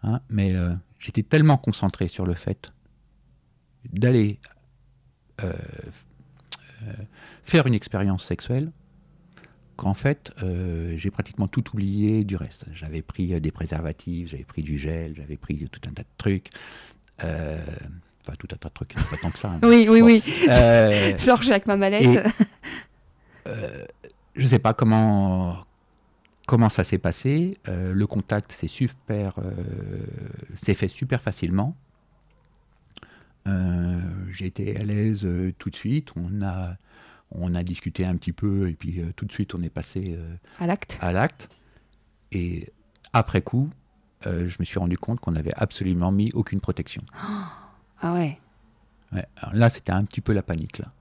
S2: hein, mais j'étais tellement concentré sur le fait d'aller euh, euh, faire une expérience sexuelle qu'en fait, euh, j'ai pratiquement tout oublié du reste. J'avais pris des préservatifs, j'avais pris du gel, j'avais pris tout un tas de trucs. Enfin, tout un tas de trucs, pas tant que ça. hein. [laughs]
S1: Oui, oui, oui. [laughs] Genre, je suis avec ma mallette.
S2: Et- je sais pas comment comment ça s'est passé. Le contact s'est super, s'est fait super facilement. Euh, J'ai été à l'aise euh, tout de suite. On a on a discuté un petit peu et puis euh, tout de suite on est passé
S1: À l'acte.
S2: à l'acte. Et après coup, je me suis rendu compte qu'on n'avait absolument mis aucune protection. [gasps]
S1: Ah ouais.
S2: Là, c'était un petit peu la panique là.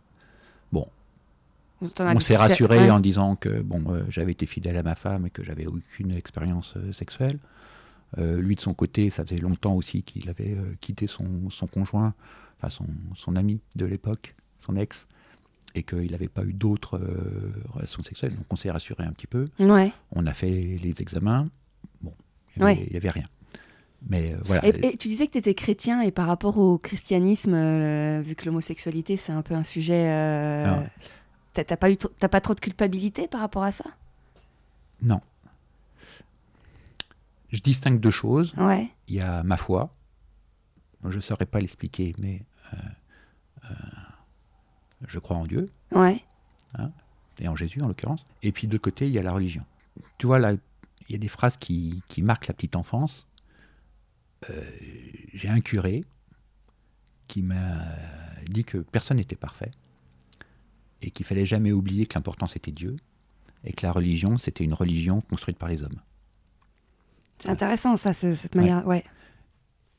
S1: As
S2: on s'est rassuré
S1: ouais.
S2: en disant que bon, euh, j'avais été fidèle à ma femme et que j'avais aucune expérience euh, sexuelle. Euh, lui, de son côté, ça faisait longtemps aussi qu'il avait euh, quitté son, son conjoint, enfin son, son ami de l'époque, son ex, et qu'il n'avait pas eu d'autres euh, relations sexuelles. Donc on s'est rassuré un petit peu.
S1: Ouais.
S2: On a fait les examens. Bon, il n'y avait,
S1: Ouais.
S2: rien. Mais voilà.
S1: Et, et tu disais que tu étais chrétien et par rapport au christianisme, vu que l'homosexualité c'est un peu un sujet,
S2: Alors.
S1: t'as pas eu, pas trop de culpabilité par rapport à ça?
S2: Non. Je distingue deux choses.
S1: Ouais.
S2: il y a ma foi. Je ne saurais pas l'expliquer, mais euh, euh, je crois en Dieu,
S1: Ouais.
S2: et en Jésus en l'occurrence. Et puis de l'autre côté, il y a la religion. Tu vois, là, il y a des phrases qui, qui marquent la petite enfance. Euh, J'ai un curé qui m'a dit que personne n'était parfait, et qu'il fallait jamais oublier que l'important c'était Dieu, et que la religion, c'était une religion construite par les hommes.
S1: C'est intéressant ça, ce- cette manière. Ouais.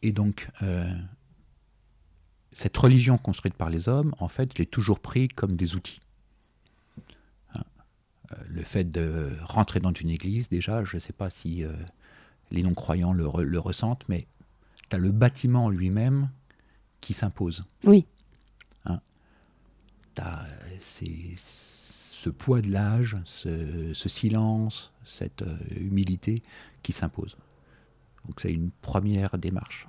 S2: Et donc, euh, cette religion construite par les hommes, en fait, je l'ai toujours pris comme des outils. Hein. Euh, le fait de rentrer dans une église, déjà, je ne sais pas si euh, les non-croyants le, re- le ressentent, mais tu as le bâtiment lui-même qui s'impose.
S1: Oui.
S2: Hein tu as ce poids de l'âge, ce, silence, cette euh, humilité qui s'impose. Donc c'est une première démarche.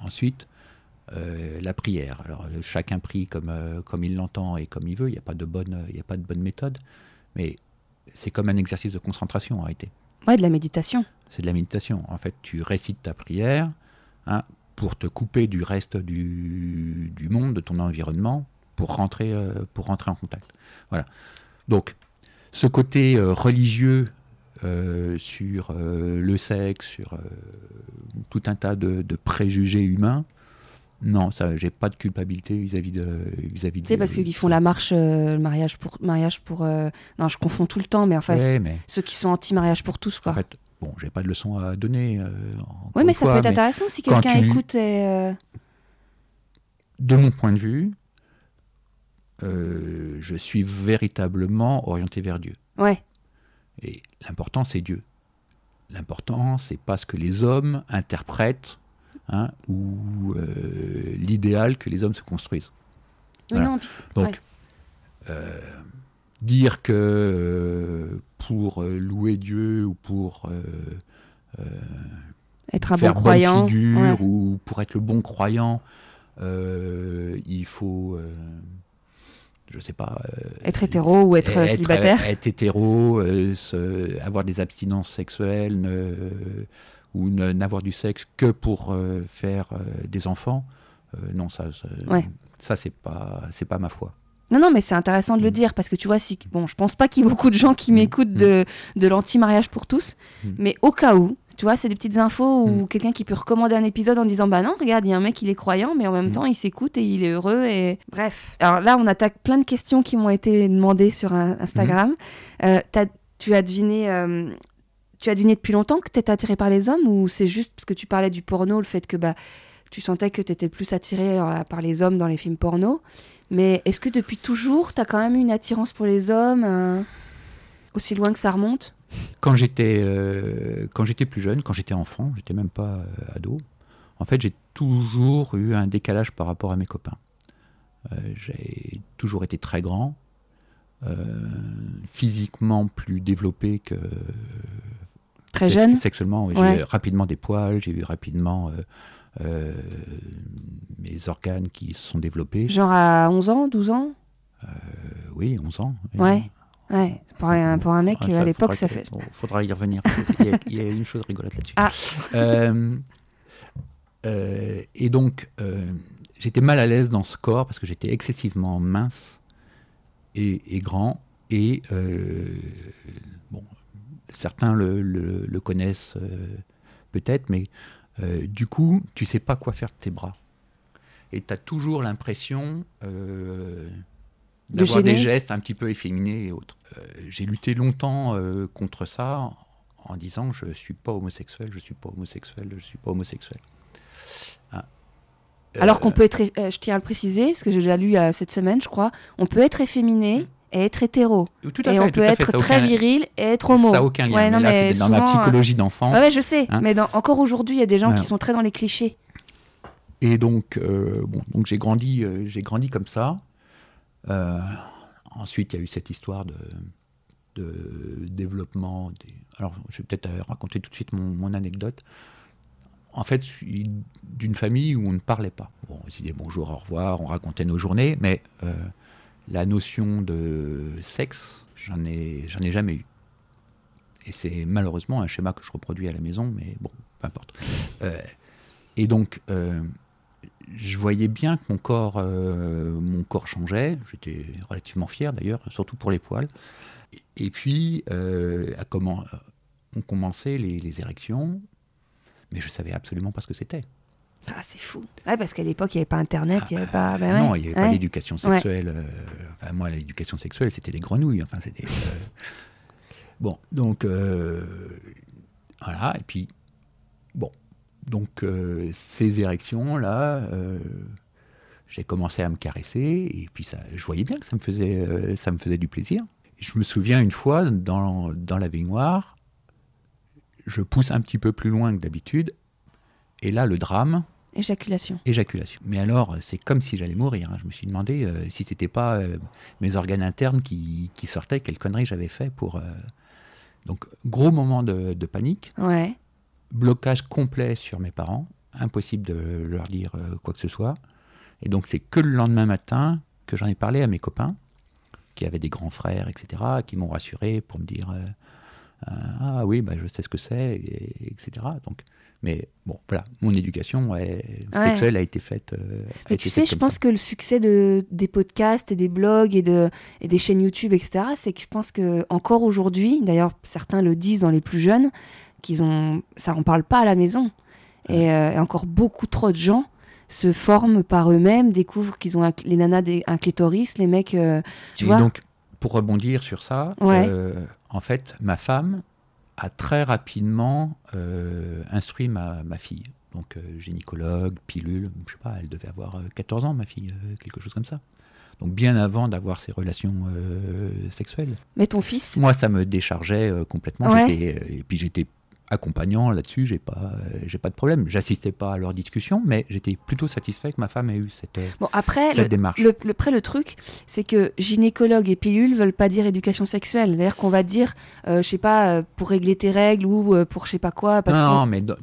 S2: Ensuite, euh, la prière. Alors chacun prie comme, comme il l'entend et comme il veut, il n'y a, pas de bonne, il a pas de bonne méthode, mais c'est comme un exercice de concentration en réalité.
S1: Ouais, de la méditation.
S2: C'est de la méditation. En fait, tu récites ta prière hein, pour te couper du reste du, du, monde, de ton environnement, pour rentrer, euh, pour rentrer en contact. Voilà. Donc, ce côté euh, religieux euh, sur le sexe, sur tout un tas de, de préjugés humains, non, ça, j'ai pas de culpabilité vis-à-vis de vis-à-vis.
S1: Sais parce qu'ils font la marche, euh, le mariage pour mariage pour. Euh, non, je confonds tout le temps, mais enfin ceux qui sont anti-mariage pour tous quoi.
S2: En fait, bon, j'ai pas de leçon à donner. Euh,
S1: oui, mais ça peut être intéressant si quelqu'un écoute. Et,
S2: de mon point de vue, je suis véritablement orienté vers Dieu.
S1: Ouais.
S2: Et l'important, c'est Dieu. L'important, c'est pas ce que les hommes interprètent Hein, ou euh, l'idéal que les hommes se construisent. Donc, euh, dire que euh, pour louer Dieu ou pour
S1: être un faire bon croyant,
S2: figure ou pour être le bon croyant, il faut je sais pas.
S1: être hétéro ou être, célibataire
S2: Être hétéro, avoir des abstinences sexuelles, ou n'avoir du sexe que pour euh, faire euh, des enfants, euh, non, ça, ça, c'est pas, c'est pas ma foi.
S1: Non, non, mais c'est intéressant de le mm. dire parce que tu vois, si, bon, je pense pas qu'il y ait beaucoup de gens qui mm. m'écoutent mm. de, de l'anti-mariage pour tous, mais au cas où, tu vois, c'est des petites infos ou quelqu'un qui peut recommander un épisode en disant Bah non, regarde, il y a un mec, il est croyant, mais en même temps, il s'écoute et il est heureux. Et bref. Alors là, on attaque plein de questions qui m'ont été demandées sur Instagram. tu as deviné tu as deviné depuis longtemps que tu étais attiré par les hommes ou c'est juste parce que tu parlais du porno, le fait que bah, tu sentais que tu étais plus attiré euh, par les hommes dans les films porno? Mais est-ce que depuis toujours, tu as quand même eu une attirance pour les hommes, euh, aussi loin que ça remonte?
S2: Quand j'étais, euh, quand j'étais plus jeune, quand j'étais enfant, j'étais même pas ado, en fait j'ai toujours eu un décalage par rapport à mes copains. j'ai toujours été très grand, physiquement plus développé que
S1: Très jeune?
S2: Sexuellement, j'ai rapidement des poils, j'ai eu rapidement euh, euh, mes organes qui se sont développés.
S1: Genre à 11 ans, 12 ans?
S2: Euh, Oui, 11 ans.
S1: Ouais. Ouais, pour un, pour un mec, à l'époque, ça fait.
S2: Il faudra y revenir. il, y a, une chose rigolote là-dessus. Ah. et donc, j'étais mal à l'aise dans ce corps parce que j'étais excessivement mince et, et grand. Et bon, certains le, connaissent euh, peut-être, mais euh, du coup, tu sais pas quoi faire de tes bras. Et tu as toujours l'impression euh, d'avoir des gestes un petit peu efféminés et autres. J'ai lutté longtemps contre ça en disant je suis pas homosexuel, je suis pas homosexuel, je suis pas homosexuel.
S1: Ah. Alors qu'on peut être, je tiens à le préciser, parce que j'ai déjà lu cette semaine, je crois, on peut être efféminé, et être hétéro. et on peut être très viril et être homo.
S2: Ça n'a aucun lien. non, mais dans ma psychologie d'enfant.
S1: Ouais, je sais. Hein. mais dans, encore aujourd'hui, il y a des gens qui sont très dans les clichés.
S2: Et donc, euh, bon, donc j'ai grandi, euh, j'ai grandi comme ça. Euh, ensuite, il y a eu cette histoire de, de développement. Des... Alors, je vais peut-être raconter tout de suite mon, mon, anecdote. En fait, je suis d'une famille où on ne parlait pas. Bon, on se disait bonjour, au revoir, on racontait nos journées, mais la notion de sexe, j'en ai, j'en ai jamais eu. Et c'est malheureusement un schéma que je reproduis à la maison, mais bon, peu importe. Euh, et donc, euh, je voyais bien que mon corps, euh, mon corps changeait. J'étais relativement fier d'ailleurs, surtout pour les poils. Et, puis, à comment, on commençait les, les érections, mais je savais absolument pas ce que c'était.
S1: Ah, c'est fou. Ouais, parce qu'à l'époque, il n'y avait pas Internet, il n'y avait pas.
S2: Ben non, il n'y avait pas d'éducation sexuelle. Euh, enfin, moi, l'éducation sexuelle, c'était les grenouilles. Enfin, c'était. Euh, bon, donc. Euh, voilà, et puis. Bon. Donc, ces érections-là, j'ai commencé à me caresser, et puis ça, je voyais bien que ça me faisait, ça me faisait du plaisir. je me souviens une fois, dans, dans la baignoire, je pousse un petit peu plus loin que d'habitude, Et là, le drame,
S1: Éjaculation.
S2: éjaculation. Mais alors, c'est comme si j'allais mourir. hein. Je me suis demandé euh, si c'était pas euh, mes organes internes qui, qui sortaient, quelle connerie j'avais fait pour. euh, Donc, gros moment de, de panique,
S1: Ouais.
S2: blocage complet sur mes parents, impossible de leur dire quoi que ce soit. Et donc, c'est que le lendemain matin que j'en ai parlé à mes copains, qui avaient des grands frères, etc., qui m'ont rassuré pour me dire Ah oui, bah, je sais ce que c'est, et- etc. Donc, mais bon, voilà, mon éducation
S1: Ouais.
S2: sexuelle a été faite. euh,
S1: Mais tu sais, je pense
S2: ça.
S1: que le succès de, des podcasts et des blogs et, de, et des chaînes YouTube, etc., c'est que je pense que encore aujourd'hui, d'ailleurs certains le disent dans les plus jeunes, qu'ils ont, ça en parle pas à la maison. Et, euh, et encore beaucoup trop de gens se forment par eux-mêmes, découvrent qu'ils ont un- les nanas des, un clitoris, les mecs, euh, tu
S2: Et
S1: vois.
S2: donc, pour rebondir sur ça, en fait, ma femme a très rapidement euh, instruit ma, ma fille. Donc, euh, gynécologue, pilule, je sais pas, elle devait avoir euh, 14 ans, ma fille, euh, quelque chose comme ça. Donc, bien avant d'avoir ces relations euh, sexuelles.
S1: Mais ton fils,
S2: Moi, ça me déchargeait euh, complètement.
S1: Ouais.
S2: Euh, et puis, j'étais accompagnant là-dessus, j'ai pas, euh, j'ai pas de problème. J'assistais pas à leurs discussions, mais j'étais plutôt satisfait que ma femme ait eu cette, euh,
S1: bon après,
S2: cette
S1: le,
S2: démarche.
S1: le, le, après, le truc, c'est que gynécologue et pilule veulent pas dire éducation sexuelle. C'est-à-dire qu'on va dire, euh, je sais pas, euh, pour régler tes règles ou pour je sais pas quoi. Parce
S2: non,
S1: que...
S2: non, mais dans,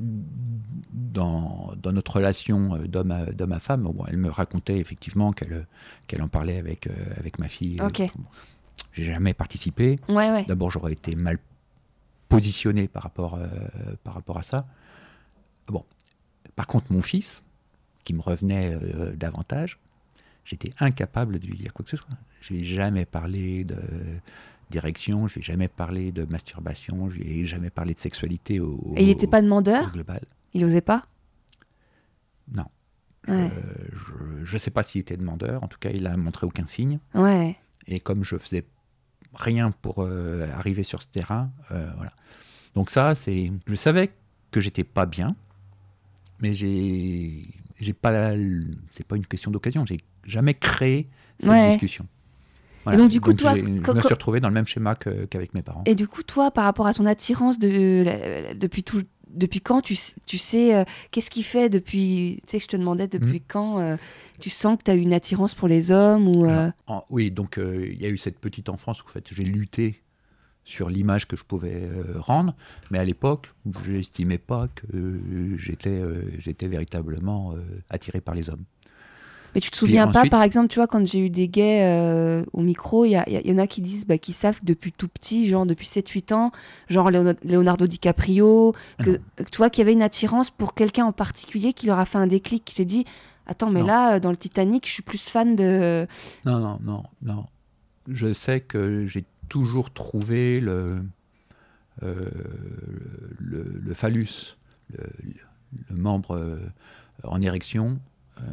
S2: dans, dans notre relation d'homme à, d'homme à femme, bon, elle me racontait effectivement qu'elle qu'elle en parlait avec, euh, avec ma fille.
S1: Ok.
S2: Bon, J'ai jamais participé.
S1: Ouais, ouais.
S2: D'abord, j'aurais été mal positionné par rapport, euh, par rapport à ça. Bon. Par contre, mon fils, qui me revenait euh, davantage, j'étais incapable de lui dire quoi que ce soit. Je lui ai jamais parlé de d'érection, je lui ai jamais parlé de masturbation, je lui ai jamais parlé de sexualité au,
S1: Et il n'était pas demandeur
S2: global.
S1: Il osait pas
S2: Non.
S1: Ouais.
S2: Euh, je ne sais pas s'il était demandeur, en tout cas, il a montré aucun signe.
S1: Ouais.
S2: Et comme je faisais rien pour euh, arriver sur ce terrain, euh, voilà. Donc ça, c'est, je savais que j'étais pas bien, mais j'ai, j'ai pas, la- c'est pas une question d'occasion. J'ai jamais créé cette
S1: Ouais.
S2: discussion.
S1: Et donc, du coup, toi,
S2: je me suis retrouvé dans le même schéma qu'avec mes parents.
S1: Et du coup, toi, par rapport à ton attirance de, la- depuis tout, depuis quand tu, tu sais, euh, qu'est-ce qui fait depuis, tu sais, je te demandais depuis quand euh, tu sens que tu as une attirance pour les hommes ou... euh,
S2: Alors, en- oui, donc il y a eu cette petite enfance où en fait, j'ai lutté sur l'image que je pouvais rendre, mais à l'époque, je n'estimais pas que j'étais j'étais véritablement attiré par les hommes.
S1: Mais tu te souviens pas, par exemple, tu vois, quand j'ai eu des gays euh, au micro, il y, y en a qui disent bah, qu'ils savent que depuis tout petit, genre depuis 7-8 ans, genre Leonardo, DiCaprio, que, que tu vois qu'il y avait une attirance pour quelqu'un en particulier qui leur a fait un déclic, qui s'est dit Attends, mais
S2: Non.
S1: là, euh, dans le Titanic, je suis plus fan de.
S2: Non, non, non, non. Je sais que j'ai toujours trouvé le, euh, le, le phallus, le, le membre en érection, euh,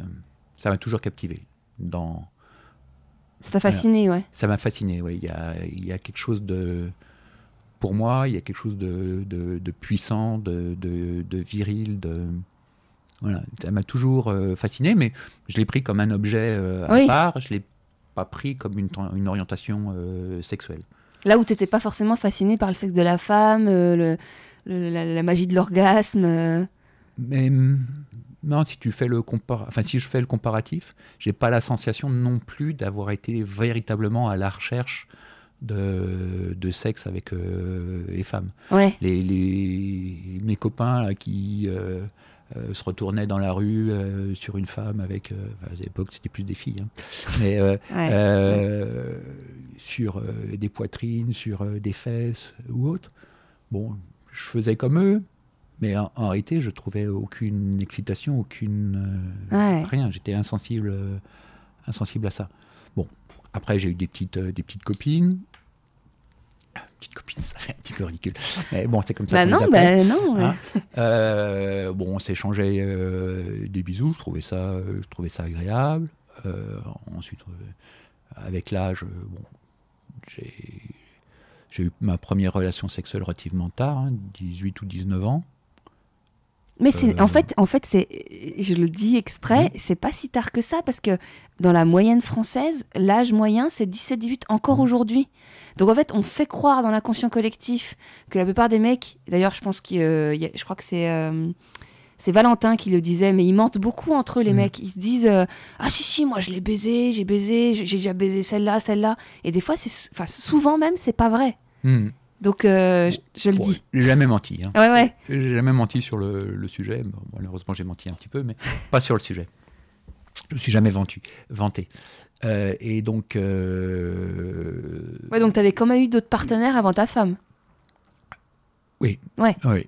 S2: ça m'a toujours captivé. Dans,
S1: Ça t'a fasciné, ouais.
S2: Ça m'a fasciné, oui. Il y a, il y a quelque chose de. Pour moi, il y a quelque chose de, de, de puissant, de, de, viril, de. Voilà, ça m'a toujours euh, fasciné, mais je l'ai pris comme un objet euh, à
S1: Oui.
S2: part, je ne l'ai pas pris comme une, une orientation euh, sexuelle.
S1: Là où t'étais pas forcément fasciné par le sexe de la femme, le, le- la, la magie de l'orgasme.
S2: Mais hum, non, si tu fais le compar... enfin si je fais le comparatif, j'ai pas la sensation non plus d'avoir été véritablement à la recherche de, de sexe avec euh, les femmes.
S1: Ouais.
S2: les, les- mes copains là, qui euh, euh, se retournaient dans la rue sur une femme avec, enfin, à l'époque c'était plus des filles, hein, mais [laughs]
S1: Ouais.
S2: sur des poitrines, sur des fesses ou autre. Bon, je faisais comme eux, mais en, en réalité je trouvais aucune excitation, aucune euh,
S1: Ouais.
S2: rien. J'étais insensible, euh, insensible à ça. Bon, après j'ai eu des petites, euh, des petites copines. Petites copines, [laughs] ça fait un petit peu ridicule. Mais bon, c'est comme ça
S1: Bah non, bah non. ouais.
S2: Hein Euh, bon, on s'échangeait des bisous, je trouvais ça, je trouvais ça agréable. Ensuite, avec l'âge, bon, j'ai j'ai eu ma première relation sexuelle relativement tard, hein, 18 ou 19 ans.
S1: Mais c'est,
S2: Euh,
S1: en fait, en fait c'est, je le dis exprès, c'est pas si tard que ça parce que dans la moyenne française, l'âge moyen c'est 17-18 encore
S2: Mhm.
S1: aujourd'hui. Donc en fait, on fait croire dans l'inconscient collectif que la plupart des mecs, d'ailleurs, je pense qu'il a- je crois que c'est, euh, C'est Valentin qui le disait, mais ils mentent beaucoup entre eux, les
S2: Mm.
S1: mecs. Ils se disent euh, Ah, si, si, moi je l'ai baisé, j'ai baisé, j'ai déjà baisé celle-là, celle-là. Et des fois, c'est, souvent même, c'est pas vrai. Donc, euh, je, je le
S2: Bon,
S1: dis.
S2: J'ai jamais menti. hein.
S1: Ouais, ouais.
S2: J'ai jamais menti sur le, le sujet. Bon, malheureusement, j'ai menti un petit peu, mais [laughs] pas sur le sujet. Je me suis jamais vantu, vanté. Euh, et donc, euh,
S1: Ouais, donc t'avais quand même eu d'autres partenaires avant ta femme.
S2: oui,
S1: Ouais.
S2: oui.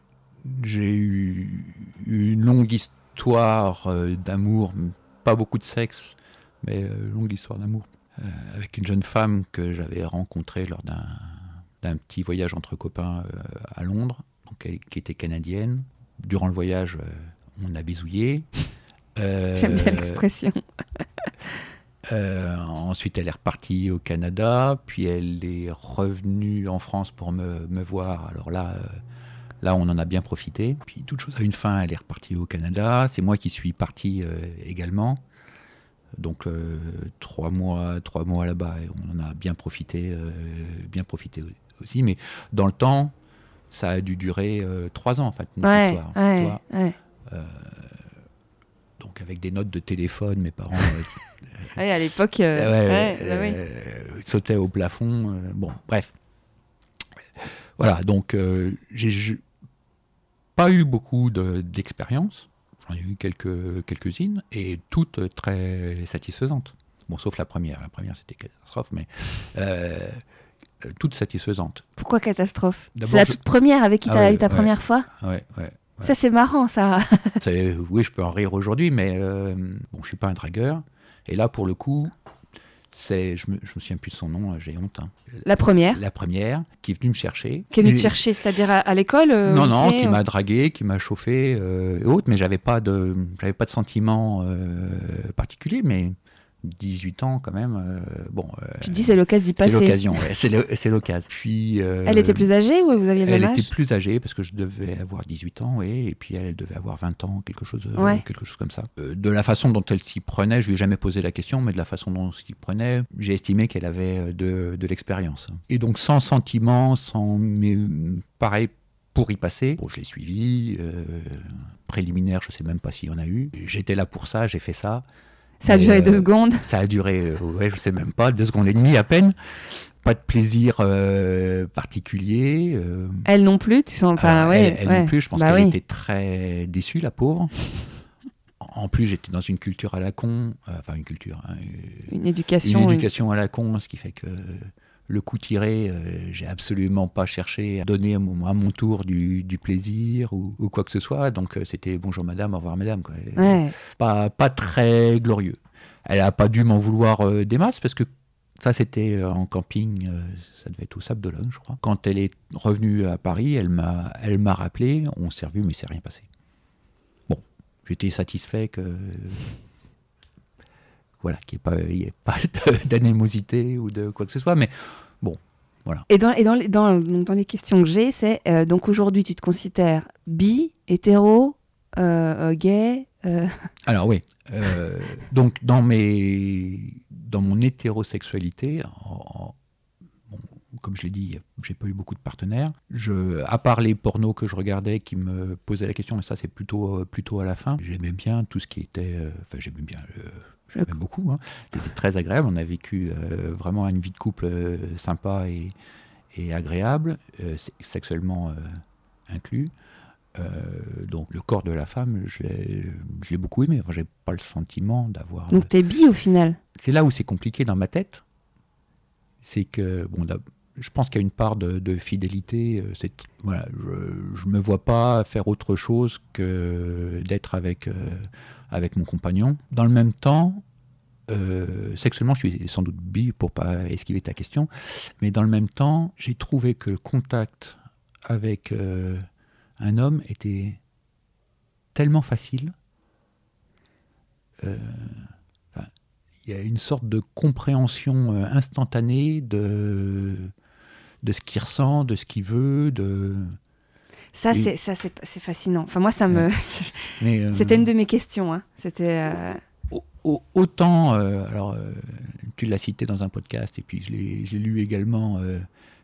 S2: j'ai eu une longue histoire d'amour, pas beaucoup de sexe, mais longue histoire d'amour avec une jeune femme que j'avais rencontrée lors d'un d'un petit voyage entre copains euh, à Londres, donc elle, qui était canadienne. Durant le voyage, euh, on a bisouillé. [laughs]
S1: J'aime bien l'expression. [laughs]
S2: euh, ensuite, elle est repartie au Canada, puis elle est revenue en France pour me, me voir. Alors là, euh, là, on en a bien profité. Puis toute chose a une fin, elle est repartie au Canada. C'est moi qui suis parti euh, également. Donc trois mois, trois mois là-bas, on en a bien profité, bien profité aussi. Mais dans le temps, ça a dû durer euh, trois ans en fait. notre
S1: Ouais,
S2: histoire,
S1: ouais, ouais.
S2: Donc avec des notes de téléphone, mes parents euh, [laughs]
S1: à l'époque. euh,
S2: Euh, euh, sautait au plafond. euh, bon, bref. Voilà, donc euh, j'ai pas eu beaucoup de- d'expérience. J'en ai eu quelques, quelques-unes et toutes très satisfaisantes. Bon, sauf la première. La première, c'était catastrophe, mais euh, euh, toutes satisfaisantes.
S1: Pourquoi catastrophe? C'est la
S2: je-
S1: toute première avec qui
S2: Ah
S1: t'as
S2: ouais,
S1: eu ta
S2: ouais.
S1: première fois?
S2: Ouais, ouais.
S1: Ça, c'est marrant, ça. [laughs]
S2: Oui, je peux en rire aujourd'hui, mais euh, bon, je suis pas un dragueur. Et là, pour le coup, c'est, je me, je me souviens plus de son nom, euh, j'ai honte. hein.
S1: La première,
S2: La première, qui est venue me chercher.
S1: qui est venue te chercher, c'est-à-dire à, à l'école euh,
S2: Non, non, qui
S1: euh
S2: m'a dragué, qui m'a chauffé euh, et autres, mais j'avais pas de, j'avais pas de sentiment euh, particulier, mais 18 ans quand même. euh, bon, euh,
S1: Tu dis, c'est l'occasion d'y
S2: c'est
S1: passer.
S2: l'occasion, ouais, c'est le- c'est l'occasion. Puis. euh,
S1: Elle était plus âgée ou vous aviez le
S2: elle
S1: âge?
S2: était plus âgée parce que je devais avoir 18 ans, oui, et puis elle, elle devait avoir 20 ans, quelque chose,
S1: Ouais.
S2: quelque chose comme ça. De la façon dont elle s'y prenait, je lui ai jamais posé la question, mais de la façon dont elle s'y prenait, j'ai estimé qu'elle avait de, de l'expérience. Et donc sans sentiment, sans... Mais pareil, pour y passer, bon, je l'ai suivi, euh, préliminaire, je sais même pas s'il y en a eu. J'étais là pour ça, j'ai fait ça.
S1: Ça a duré
S2: euh,
S1: deux secondes.
S2: Ça a duré, euh, ouais, je sais même pas, deux secondes et demie à peine. Pas de plaisir euh, particulier. euh,
S1: Elle non plus, tu sens. Enfin,
S2: euh,
S1: ouais,
S2: elle, elle
S1: ouais.
S2: non plus, je pense
S1: Bah
S2: qu'elle
S1: oui.
S2: était très déçue, la pauvre. En plus, j'étais dans une culture à la con, enfin une culture, hein,
S1: Une
S2: une
S1: éducation. une-
S2: éducation à la con, ce qui fait que le coup tiré, euh, j'ai absolument pas cherché à donner à mon, à mon tour du, du plaisir ou, ou quoi que ce soit. Donc euh, c'était bonjour madame, au revoir madame. Quoi.
S1: Ouais.
S2: Pas, pas très glorieux. Elle a pas dû m'en vouloir euh, des masses parce que ça c'était en camping, euh, ça devait être au Sable d'Olonne, je crois. Quand elle est revenue à Paris, elle m'a, elle m'a rappelé, on s'est revu, mais c'est rien passé. Bon, j'étais satisfait que voilà, qu'il n'y ait pas [laughs] d'anémosité ou de quoi que ce soit, mais
S1: Et dans, et dans, les, dans, donc dans les questions que j'ai, c'est euh, donc aujourd'hui, tu te considères bi, hétéro, euh, euh, gay euh,
S2: Alors oui, donc dans mes, dans mon hétérosexualité, en- en- bon, comme je l'ai dit, j'ai pas eu beaucoup de partenaires. Je, à part les pornos que je regardais, qui me posaient la question, mais ça c'est plutôt, plutôt à la fin. J'aimais bien tout ce qui était, euh, enfin j'aimais bien, euh, j'aimais
S1: Le-
S2: beaucoup. hein. C'était très agréable. On a vécu euh, vraiment une vie de couple euh, sympa et, et agréable, euh, se- sexuellement inclus. Donc le corps de la femme, je l'ai je l'ai beaucoup aimé. Enfin, j'ai pas le sentiment d'avoir.
S1: Donc t'es bi au final?
S2: C'est là où c'est compliqué dans ma tête. C'est que bon, je pense qu'il y a une part de, fidélité. euh, voilà, je, je me vois pas faire autre chose que d'être avec euh, avec mon compagnon. Dans le même temps. euh, sexuellement, je suis sans doute bi pour pas esquiver ta question, mais dans le même temps, j'ai trouvé que le contact avec un homme était tellement facile. Il y a une sorte de compréhension instantanée de, de ce qu'il ressent, de ce qu'il veut. De...
S1: Ça,
S2: Et-
S1: c'est ça, c'est c'est fascinant. Enfin, moi, ça me. [laughs]
S2: Euh,
S1: C'était une de mes questions. hein. C'était. euh,
S2: au- au- autant, euh, alors euh, tu l'as cité dans un podcast et puis je l'ai je l'ai lu également. euh,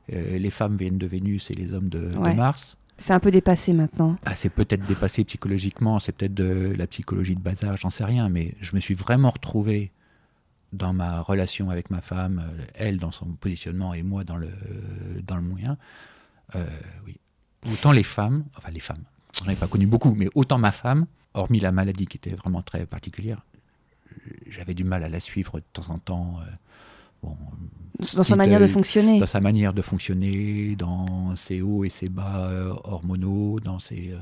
S2: les femmes viennent de Vénus et les hommes de. Mars.
S1: C'est un peu dépassé maintenant.
S2: Ah, c'est peut-être dépassé psychologiquement, c'est peut-être de la psychologie de bazar, j'en sais rien, mais je me suis vraiment retrouvé dans ma relation avec ma femme, euh, elle dans son positionnement et moi dans le, dans le moyen. Euh, oui. Autant les femmes, enfin les femmes, j'en ai pas connu beaucoup, mais autant ma femme, hormis la maladie qui était vraiment très particulière, j'avais du mal à la suivre de temps en temps. euh, bon,
S1: Dans sa manière de fonctionner.
S2: dans sa manière de fonctionner, dans ses hauts et ses bas hormonaux, dans ses...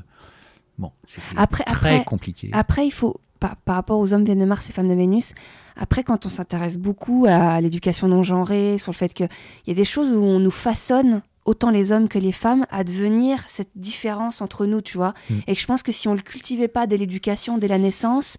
S2: bon, c'était
S1: Après-
S2: très
S1: après-
S2: compliqué.
S1: Après, il faut, par, par rapport aux hommes viennent de Mars et femmes de Vénus, après, quand on s'intéresse beaucoup à l'éducation non genrée, sur le fait qu'il y a des choses où on nous façonne, autant les hommes que les femmes, à devenir cette différence entre nous, tu vois.
S2: Mm.
S1: Et que je pense que si on le cultivait pas dès l'éducation, dès la naissance,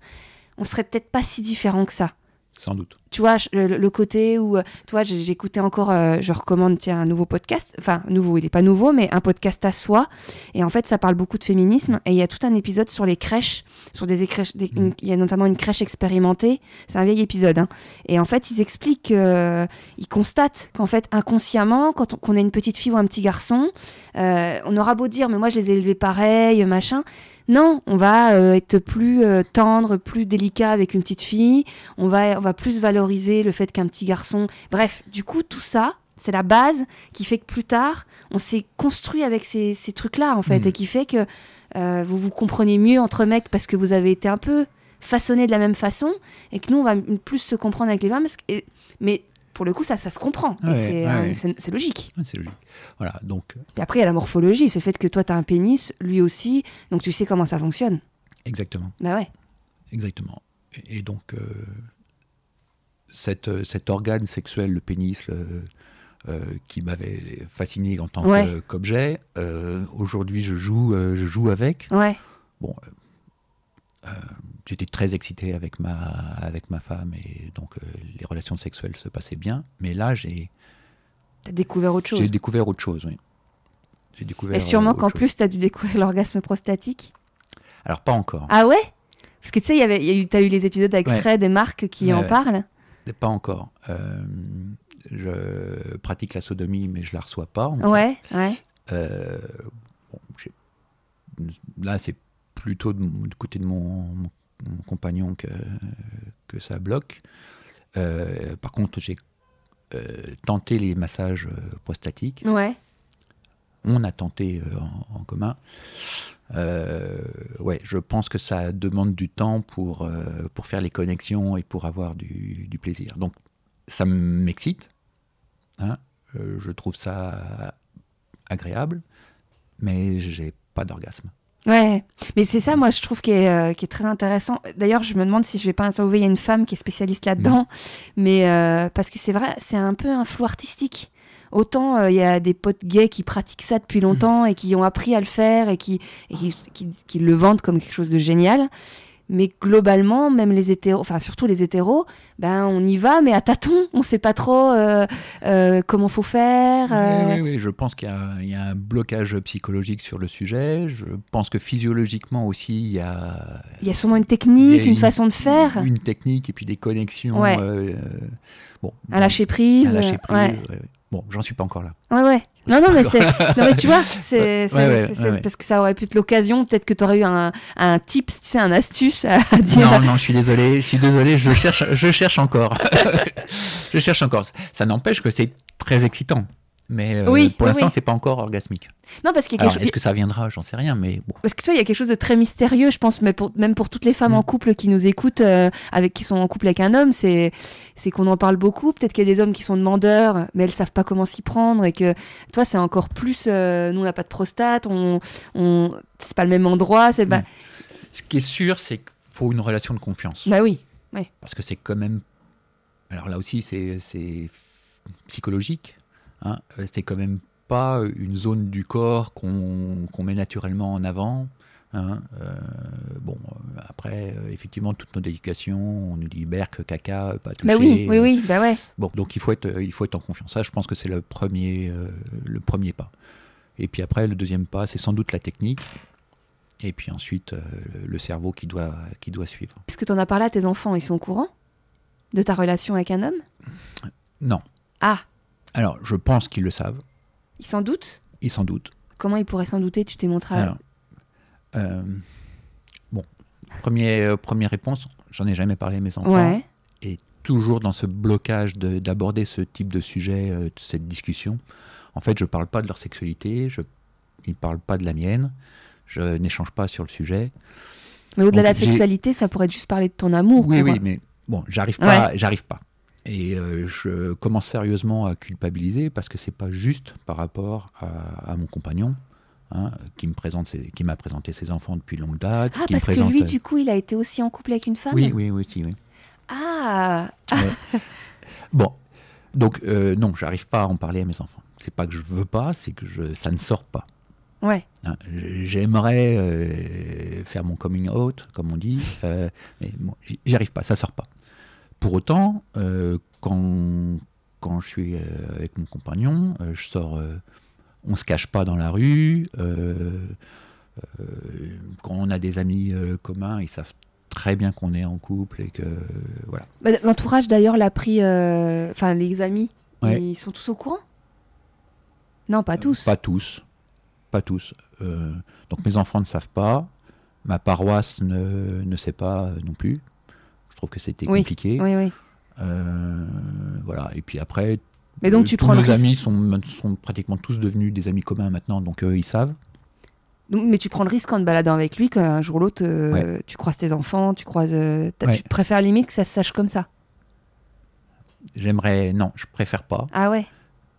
S1: on serait peut-être pas si différent que ça.
S2: Sans doute.
S1: tu vois, le, le côté où, euh, tu vois, j'ai j'ai écouté encore, euh, je recommande, tiens, un nouveau podcast, enfin, nouveau, il est pas nouveau, mais un podcast à soi. Et en fait, ça parle beaucoup de féminisme. Et il y a tout un épisode sur les crèches, sur des, crèches, des- une- il y a notamment une crèche expérimentée. C'est un vieil épisode. hein. Et en fait, ils expliquent, euh, ils constatent qu'en fait, inconsciemment, quand on, qu'on a une petite fille ou un petit garçon, euh, on aura beau dire, mais moi, je les ai élevés pareil, machin. Non, on va euh, être plus euh, tendre, plus délicat avec une petite fille. On va, on va plus valoriser le fait qu'un petit garçon. Bref, du coup, tout ça, c'est la base qui fait que plus tard, on s'est construit avec ces, ces trucs-là, en fait,
S2: Mhm.
S1: et qui fait que euh, vous vous comprenez mieux entre mecs parce que vous avez été un peu façonnés de la même façon, et que nous, on va plus se comprendre avec les femmes. parce que- et- mais pour le coup, ça, ça se comprend. Et
S2: Ouais,
S1: c'est,
S2: ouais,
S1: euh,
S2: ouais.
S1: logique.
S2: C'est logique. Voilà, donc, euh,
S1: Puis après, il y a la morphologie, c'est le fait que toi, tu as un pénis, lui aussi, donc tu sais comment ça fonctionne.
S2: exactement.
S1: Bah ouais.
S2: Exactement. Et, et donc, euh, cet, euh, cet organe sexuel, le pénis, le- euh, qui m'avait fasciné en tant qu'objet, euh, aujourd'hui, je joue, euh, je joue avec.
S1: Ouais.
S2: Bon, euh, euh, j'étais très excité avec ma, avec ma femme et donc euh, les relations sexuelles se passaient bien. Mais là, j'ai
S1: T'as découvert autre chose.
S2: j'ai découvert autre chose. Oui. J'ai découvert.
S1: Et sûrement
S2: euh,
S1: qu'en plus, t'as dû découvrir l'orgasme prostatique.
S2: Alors, pas encore.
S1: Ah ouais? Parce que tu sais, y avait- y a eu, t'as eu les épisodes avec
S2: Ouais.
S1: Fred et Marc qui
S2: Ouais,
S1: en
S2: ouais.
S1: parlent.
S2: Pas encore. Euh, je pratique la sodomie, mais je la reçois pas. encore.
S1: Ouais, ouais.
S2: Euh, bon, là, c'est plutôt de du côté de mon, mon- mon compagnon que, que ça bloque. Euh, par contre, j'ai euh, tenté les massages euh, prostatiques.
S1: Ouais.
S2: On a tenté en, en commun. Ouais, je pense que ça demande du temps pour, pour faire les connexions et pour avoir du, du plaisir. Donc, ça m'excite. hein. Je trouve ça agréable, mais j'ai pas d'orgasme.
S1: Ouais, mais c'est ça, moi, je trouve qui est, euh, qui est très intéressant. D'ailleurs, je me demande si je vais pas interviewer une femme qui est spécialiste là-dedans, mais euh, parce que c'est vrai, c'est un peu un flou artistique. Autant euh, il y a des potes gays qui pratiquent ça depuis longtemps et qui ont appris à le faire et qui, et qui, qui- qui le vendent comme quelque chose de génial. Mais globalement, même les hétéros, enfin surtout les hétéros, ben on y va, mais à tâtons. On sait pas trop euh, euh, comment faut faire. euh,
S2: Oui, oui, oui, je pense qu'il y, a- il y a un blocage psychologique sur le sujet. Je pense que physiologiquement aussi, il y a,
S1: Il y a sûrement une technique, une, façon de faire,
S2: Une technique et puis des connexions.
S1: Ouais.
S2: euh, euh, bon,
S1: à lâcher prise.
S2: à lâcher prise,
S1: ouais.
S2: Bon, j'en suis pas encore là.
S1: Ouais, ouais. Non, non, mais c'est. Non, mais tu vois, [laughs] c'est.
S2: Ouais,
S1: c'est-
S2: ouais,
S1: c'est- c'est-
S2: ouais, ouais.
S1: Parce que ça aurait pu être l'occasion, peut-être que tu aurais eu un, un tips, tu sais, un astuce à, à dire.
S2: Non, non, je suis désolé, je suis désolé, je cherche, je cherche encore. [laughs] je cherche encore. Ça n'empêche que c'est très excitant. Mais euh,
S1: Oui,
S2: pour
S1: oui,
S2: l'instant,
S1: oui.
S2: c'est pas encore orgasmique.
S1: Non, parce qu'il y a quelque
S2: est-ce
S1: chose.
S2: que ça viendra? J'en sais rien, mais bon.
S1: Parce que tu vois, il y a quelque chose de très mystérieux, je pense, mais pour, même pour toutes les femmes
S2: Mm.
S1: en couple qui nous écoutent, euh, avec qui sont en couple avec un homme, c'est c'est qu'on en parle beaucoup. Peut-être qu'il y a des hommes qui sont demandeurs, mais elles savent pas comment s'y prendre, et que toi, c'est encore plus. euh, nous, on n'a pas de prostate, on, on c'est pas le même endroit, c'est bah,
S2: Mm. Ce qui est sûr, c'est qu'il faut une relation de confiance.
S1: bah oui.
S2: Parce que c'est quand même. Alors là aussi, c'est c'est psychologique. Hein. Euh, C'est quand même pas une zone du corps qu'on met naturellement en avant. hein. Euh, bon, euh, après, euh, effectivement, toute notre éducation, on nous dit berk, caca, pas toucher.
S1: Bah oui, oui, oui, bah ouais.
S2: Bon, donc il faut être, il faut être en confiance. Ça, je pense que c'est le premier, euh, le premier pas. Et puis après, le deuxième pas, c'est sans doute la technique. Et puis ensuite, le cerveau qui doit, qui doit suivre.
S1: Est-ce que tu en as parlé à tes enfants? Ils sont au courant de ta relation avec un homme?
S2: Non.
S1: Ah,
S2: Alors, je pense qu'ils le savent.
S1: ils s'en doutent?
S2: Ils s'en doutent.
S1: comment il pourrait s'en douter? Tu t'es montré à...
S2: Alors, euh, bon, premier, euh, première réponse, j'en ai jamais parlé à mes enfants.
S1: Ouais.
S2: Et toujours dans ce blocage de- d'aborder ce type de sujet, euh, cette discussion. En fait, je parle pas de leur sexualité, je, ils parlent pas de la mienne, je n'échange pas sur le sujet.
S1: Mais au-delà de la sexualité, ça pourrait être juste parler de ton amour.
S2: Oui, oui, mais bon, j'arrive pas, j'arrive pas. Et euh, je commence sérieusement à culpabiliser parce que c'est pas juste par rapport à, à mon compagnon, hein, qui me présente, ses- qui m'a présenté ses enfants depuis longue date.
S1: Ah,
S2: qui me
S1: parce que lui,
S2: euh,
S1: du coup, il a été aussi en couple avec une femme
S2: Oui, oui, oui, si, oui.
S1: Ah [laughs]
S2: Bon, donc euh, non, j'arrive pas à en parler à mes enfants. C'est pas que je veux pas, c'est que je, ça ne sort pas.
S1: Ouais.
S2: hein. J'aimerais euh, faire mon coming out, comme on dit, euh, mais bon, j'y arrive pas, ça sort pas. Pour autant, euh, quand, quand je suis euh, avec mon compagnon, euh, je sors, on se cache pas dans la rue. quand on a des amis communs, ils savent très bien qu'on est en couple et que voilà.
S1: Bah, L'entourage, d'ailleurs, l'a pris... Enfin, les amis,
S2: Ouais.
S1: ils sont tous au courant? Non, pas tous.
S2: Pas tous. Pas tous. Donc mes enfants ne savent pas. Ma paroisse ne, ne sait pas non plus. Je trouve que c'était
S1: Oui,
S2: compliqué.
S1: Oui, oui.
S2: Euh, voilà. Et puis après,
S1: Mais donc,
S2: euh,
S1: tu
S2: tous
S1: prends
S2: nos amis sont, sont pratiquement tous devenus des amis communs maintenant, donc eux, ils savent.
S1: Donc, mais tu prends le risque en te baladant avec lui qu'un jour ou l'autre, euh, tu croises tes enfants, tu croises...
S2: Ouais.
S1: Tu préfères limite que ça se sache comme ça?
S2: J'aimerais, non, je préfère pas,
S1: Ah ouais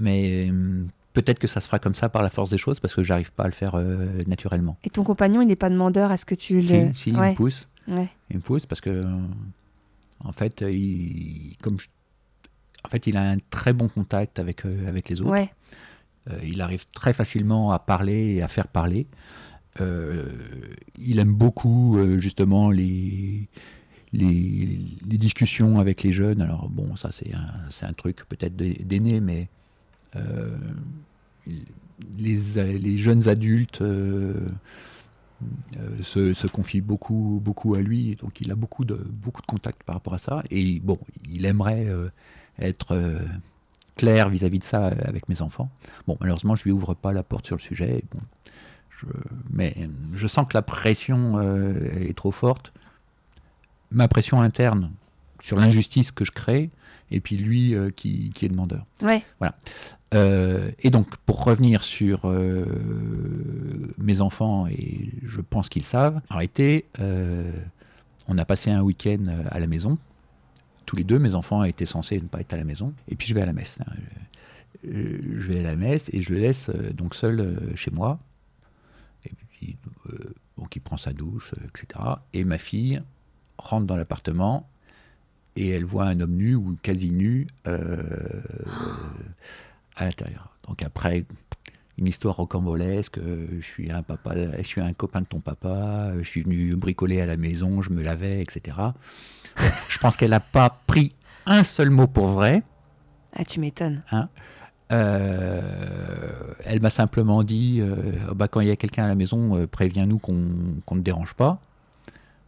S2: mais hum, peut-être que ça se fera comme ça par la force des choses parce que j'arrive pas à le faire euh, naturellement.
S1: Et ton compagnon, il n'est pas demandeur à ce que tu le...
S2: Si, si, il me pousse.
S1: ouais.
S2: Il me pousse parce que, en fait, euh, il, comme je- en fait, il a un très bon contact avec, euh, avec les autres.
S1: Ouais.
S2: Euh, il arrive très facilement à parler et à faire parler. Il aime beaucoup, justement, les, les, les discussions avec les jeunes. Alors, bon, ça, c'est un, truc peut-être d'aîné, mais les, les jeunes adultes euh, se, se confient beaucoup, beaucoup à lui. Donc, il a beaucoup de, beaucoup de contacts par rapport à ça. Et bon, il aimerait euh, être euh, clair vis-à-vis de ça euh, avec mes enfants. Bon, malheureusement, je lui ouvre pas la porte sur le sujet. Bon, mais euh, je sens que la pression euh, est trop forte. Ma pression interne sur l'injustice que je crée, et puis lui euh, qui, qui est demandeur.
S1: Ouais.
S2: Euh, et donc, pour revenir sur euh, mes enfants, et je pense qu'ils savent, euh, on a passé un week-end à la maison. Tous les deux, mes enfants étaient censés ne pas être à la maison. Et puis, je vais à la messe. hein. Euh, Je vais à la messe et je le laisse donc seul chez moi. Et puis, donc, il prend sa douche, etc. Et ma fille rentre dans l'appartement et elle voit un homme nu ou quasi nu euh, à l'intérieur. Donc après, une histoire rocambolesque, euh, je suis un papa, je suis un copain de ton papa, je suis venu bricoler à la maison, je me lavais, etc. je pense qu'elle n'a pas pris un seul mot pour vrai.
S1: Ah, tu m'étonnes.
S2: Euh, elle m'a simplement dit, euh, bah, quand il y a quelqu'un à la maison, euh, préviens-nous qu'on qu'on ne dérange pas.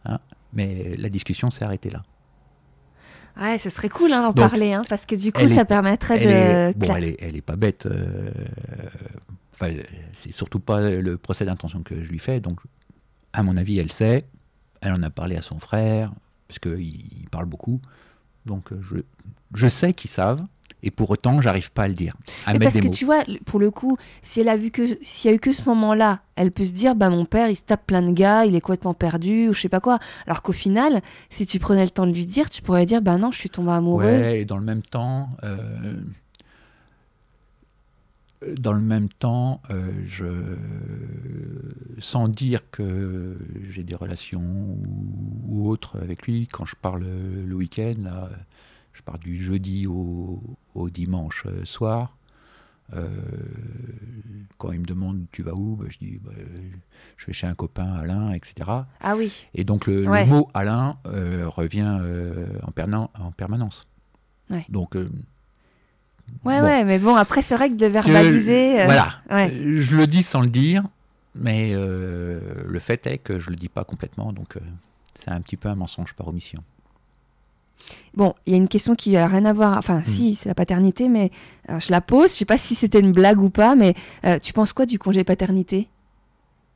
S2: Hein. Mais la discussion s'est arrêtée là.
S1: Ouais, ce serait cool hein, d'en parler, hein, parce que du coup, ça
S2: est-
S1: permettrait
S2: Elle
S1: de...
S2: est, bon, elle est, elle est pas bête. euh, Enfin, c'est surtout pas le procès d'intention que je lui fais. Donc, à mon avis, elle sait. Elle en a parlé à son frère, parce qu'il il parle beaucoup. Donc, euh, je, je sais qu'ils savent. Et pour autant, j'arrive pas à le dire. À
S1: Mais parce
S2: des
S1: que
S2: mots.
S1: tu vois, pour le coup, si elle a vu que s'il y a eu que ce moment-là, elle peut se dire bah mon père il se tape plein de gars, il est complètement perdu ou je sais pas quoi. Alors qu'au final, si tu prenais le temps de lui dire, tu pourrais dire bah non, je suis tombé amoureux.
S2: Ouais, et dans le même temps, euh, dans le même temps, euh, je, sans dire que j'ai des relations ou, ou autres avec lui, quand je parle le week-end, là, je pars du jeudi au, au dimanche euh, soir. euh, quand il me demande tu vas où, bah, je dis bah, je vais chez un copain Alain, etc.
S1: Ah oui.
S2: Et donc le, mot Alain euh, revient euh, en, perna- en permanence.
S1: Ouais.
S2: Donc
S1: Ouais
S2: Bon.
S1: ouais, mais bon après c'est vrai que de verbaliser.
S2: voilà,
S1: ouais.
S2: Je le dis sans le dire, mais le fait est que je le dis pas complètement, donc c'est un petit peu un mensonge par omission.
S1: Bon, il y a une question qui a rien à voir. Enfin, si, c'est la paternité, mais alors, je la pose. Je sais pas si c'était une blague ou pas, mais euh, tu penses quoi du congé paternité?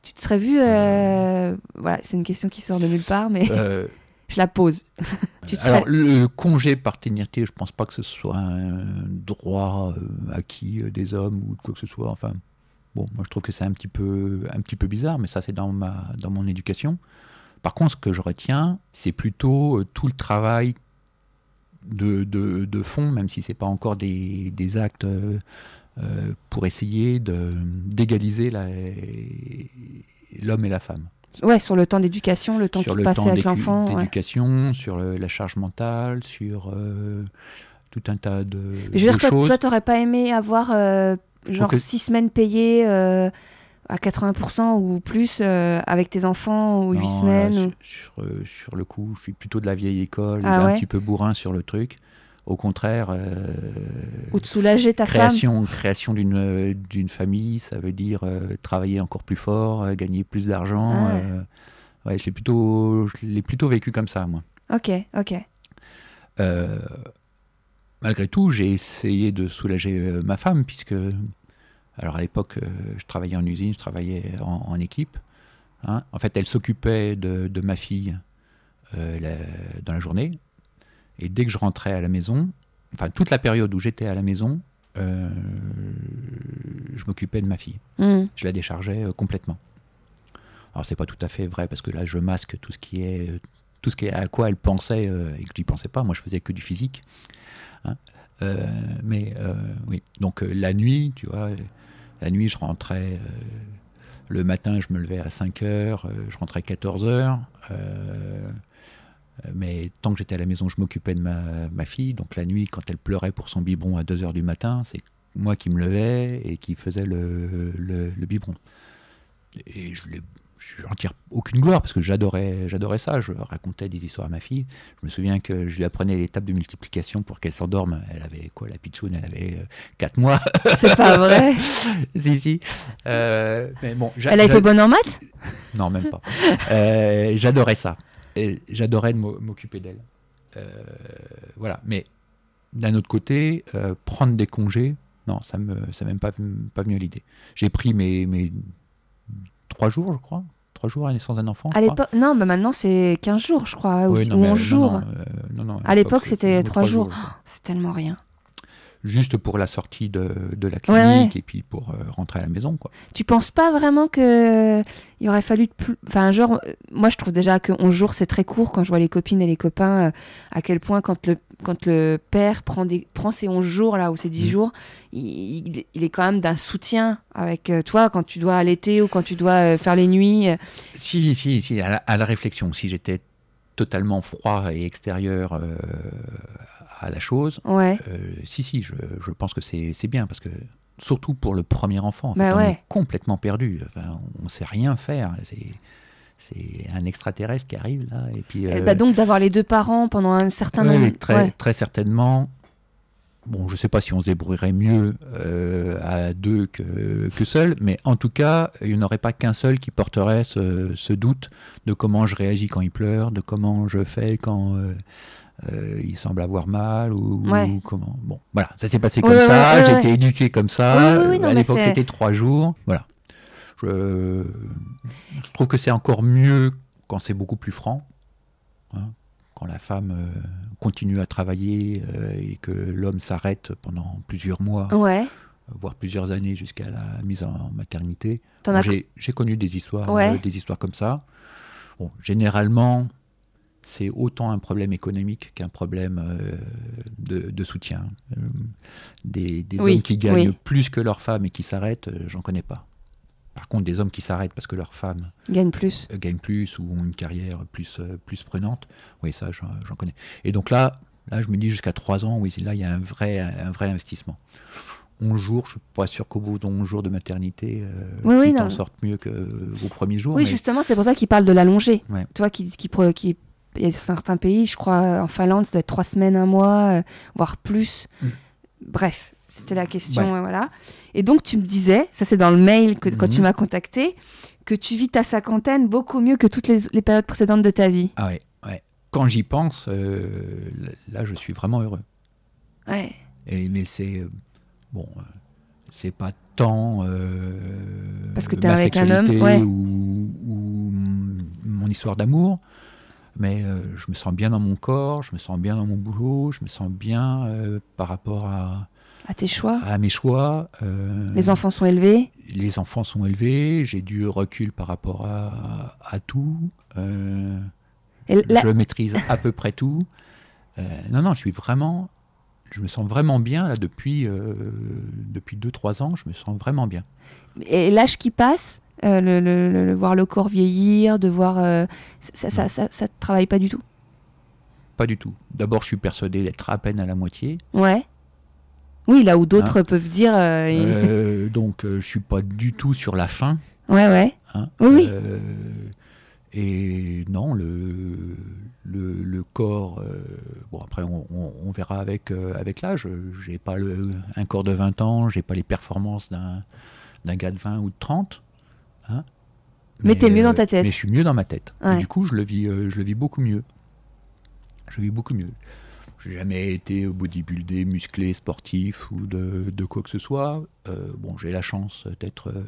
S1: Tu te serais vu euh, Voilà, c'est une question qui sort de nulle part, mais
S2: Euh, [laughs]
S1: je la pose. [laughs] tu te
S2: alors,
S1: serais...
S2: le congé paternité, je pense pas que ce soit un droit euh, acquis euh, des hommes ou de quoi que ce soit. Enfin, bon, moi je trouve que c'est un petit peu, un petit peu bizarre, mais ça c'est dans ma, dans mon éducation. Par contre, ce que je retiens, c'est plutôt euh, tout le travail de, de, de fond, même si c'est pas encore des, des actes euh, euh, pour essayer d'égaliser l'homme et la femme.
S1: Ouais, sur le temps d'éducation, le temps
S2: sur
S1: qu'il
S2: le
S1: passait
S2: temps
S1: avec l'enfant. ouais.
S2: d'éducation, sur le- la charge mentale, sur euh, tout un tas de,
S1: Mais je veux
S2: de
S1: dire, toi,
S2: choses.
S1: toi, t'aurais pas aimé avoir euh, genre
S2: que-
S1: six semaines payées à 80% ou plus euh, avec tes enfants ou
S2: Non,
S1: huit
S2: là,
S1: semaines
S2: sur,
S1: ou-
S2: sur, euh, sur le coup, je suis plutôt de la vieille école,
S1: Ah
S2: un petit peu bourrin sur le truc. Au contraire, euh,
S1: ou de soulager ta femme.
S2: création, création d'une d'une famille, ça veut dire travailler encore plus fort, gagner plus d'argent.
S1: Ah ouais.
S2: ouais, je l'ai plutôt, je l'ai plutôt vécu comme ça, moi.
S1: Ok, ok.
S2: Malgré tout, j'ai essayé de soulager ma femme, puisque, alors à l'époque, euh, je travaillais en usine, je travaillais en, en équipe. hein. En fait, elle s'occupait de, de ma fille euh, la- dans la journée. Et dès que je rentrais à la maison, enfin toute la période où j'étais à la maison, euh, je m'occupais de ma fille.
S1: Hmm.
S2: Je la déchargeais euh, complètement. Alors c'est pas tout à fait vrai parce que là je masque tout ce qui est tout ce qui est à quoi elle pensait et que j'y pensais pas. Moi je faisais que du physique. hein. Mais oui, donc la nuit, tu vois, la nuit je rentrais. euh, le matin, je me levais à 5 heures, euh, je rentrais à 14 heures. euh, mais tant que j'étais à la maison, je m'occupais de ma, fille. Donc la nuit, quand elle pleurait pour son biberon à 2 heures du matin, c'est moi qui me levais et qui faisais le, le, le biberon. Et je l'ai- je n'en tire aucune gloire parce que j'adorais, j'adorais ça. Je racontais des histoires à ma fille. Je me souviens que je lui apprenais les tables de multiplication pour qu'elle s'endorme. Elle avait quoi, la pitchoune Elle avait 4 mois.
S1: C'est pas vrai. [laughs]
S2: si, si. Euh, mais bon,
S1: Elle a été bonne en maths?
S2: Non, même pas. Euh, j'adorais ça. J'adorais de m'o- m'occuper d'elle. Euh, voilà. Mais d'un autre côté, euh, prendre des congés, non, ça me, ça même pas, pas venu à l'idée. J'ai pris mes, mes trois jours, je crois. Trois jours à la naissance d'un enfant.
S1: À l'époque, non, mais maintenant c'est 15 jours, je crois, ou,
S2: Oui, non,
S1: ou
S2: mais,
S1: 11
S2: non,
S1: jours.
S2: non, euh, non,
S1: À l'époque, c'était
S2: c'était
S1: trois jours.
S2: quoi.
S1: C'est tellement rien.
S2: Juste pour la sortie de, de la clinique
S1: ouais.
S2: et puis pour euh, rentrer à la maison. Quoi.
S1: Tu penses pas vraiment que il aurait fallu de plus. Enfin, genre, euh, moi je trouve déjà que 11 jours c'est très court quand je vois les copines et les copains, euh, à quel point quand le, quand le père prend, des, prend ces 11 jours là ou ces 10
S2: Mhm.
S1: jours, il, il- est quand même d'un soutien avec toi quand tu dois allaiter ou quand tu dois faire les nuits.
S2: Si, si, si, à la, à la réflexion, si j'étais totalement froid et extérieur euh, à la chose,
S1: Ouais.
S2: euh, si, si, je, je pense que c'est bien parce que surtout pour le premier enfant, en fait,
S1: Bah
S2: on est complètement perdu. Enfin, on ne sait rien faire. C'est un extraterrestre qui arrive là et puis.
S1: Eh
S2: euh,
S1: bah donc d'avoir les deux parents pendant un certain
S2: ouais,
S1: nombre.
S2: très,
S1: ouais.
S2: très certainement. Bon, je ne sais pas si on se débrouillerait mieux euh, à deux que, que seul, mais en tout cas, il n'y aurait pas qu'un seul qui porterait ce, ce doute de comment je réagis quand il pleure, de comment je fais quand euh, euh, il semble avoir mal ou,
S1: Ouais.
S2: ou comment. Bon, voilà, ça s'est passé comme
S1: ouais,
S2: ça,
S1: ouais,
S2: été éduqué comme ça.
S1: Oui, oui, non,
S2: à l'époque, c'était trois jours. Voilà. Je, je trouve que c'est encore mieux quand c'est beaucoup plus franc. hein, quand la femme euh, continue à travailler euh, et que l'homme s'arrête pendant plusieurs mois, voire plusieurs années jusqu'à la mise en maternité. J'ai connu des histoires, des histoires comme ça. Bon, généralement, c'est autant un problème économique qu'un problème euh, de, de soutien. Euh, des des
S1: Oui,
S2: hommes qui gagnent
S1: oui.
S2: plus que leurs femmes et qui s'arrêtent, euh, j'en connais pas. Par contre, des hommes qui s'arrêtent parce que leurs femmes
S1: gagne plus.
S2: gagnent plus ou ont une carrière plus, plus prenante, oui, ça, j'en connais. Et donc là, là, je me dis jusqu'à 3 ans, oui, là, il y a un vrai, un vrai investissement. 11 jours, je suis pas sûr qu'au bout de 11 jours de maternité, euh,
S1: Oui, oui,
S2: t'en sortes mieux que vos premiers jours.
S1: Oui,
S2: mais-
S1: justement, c'est pour ça qu'il parle de l'allonger.
S2: Ouais.
S1: Qui, qui, pro- qui- il y a certains pays, je crois, en Finlande, ça doit être trois semaines, un mois, euh, voire plus.
S2: Mm.
S1: Bref, c'était la question,
S2: Ouais.
S1: euh, voilà. Et donc, tu me disais, ça c'est dans le mail que, quand tu
S2: Mhm.
S1: m'as contacté, que tu vis ta cinquantaine beaucoup mieux que toutes les, les périodes précédentes de ta vie.
S2: Ah ouais, ouais. quand j'y pense, euh, là, je suis vraiment heureux.
S1: Ouais.
S2: Et, mais c'est euh, bon, euh, c'est pas tant euh,
S1: Parce que t'es
S2: ma
S1: avec un homme, ouais.
S2: ou, ou mon histoire d'amour, mais euh, je me sens bien dans mon corps, je me sens bien dans mon boulot, je me sens bien euh, par rapport à,
S1: À tes choix.
S2: à mes choix. euh,
S1: Les enfants sont élevés.
S2: les enfants sont élevés, j'ai du recul par rapport à, à tout. euh, je maîtrise à peu près tout. Euh, non, non, je suis vraiment. Je me sens vraiment bien là depuis euh, depuis deux trois ans. Je me sens vraiment bien.
S1: et l'âge qui passe, euh, le, le- le- le- voir le corps vieillir, de voir. euh, ça, ça, ça, travaille pas du tout?
S2: Pas du tout. D'abord, je suis persuadé d'être à peine à la moitié.
S1: Ouais. Oui, là où d'autres peuvent dire. euh,
S2: donc, je suis pas du tout sur la fin.
S1: Ouais, ouais.
S2: hein?
S1: Oui, oui.
S2: Et non, le, le, le corps, bon après on, on- on verra avec, avec l'âge. J'ai pas le, un corps de 20 ans, j'ai pas les performances d'un, d'un gars de 20 ou de 30. Hein.
S1: Mais t'es mieux dans ta tête.
S2: Mais je suis mieux dans ma tête. Et du coup, je le, vis, euh, je le vis beaucoup mieux. Je vis beaucoup mieux. J'ai jamais été bodybuildé, musclé, sportif ou de, de quoi que ce soit. Euh, bon, j'ai la chance d'être euh,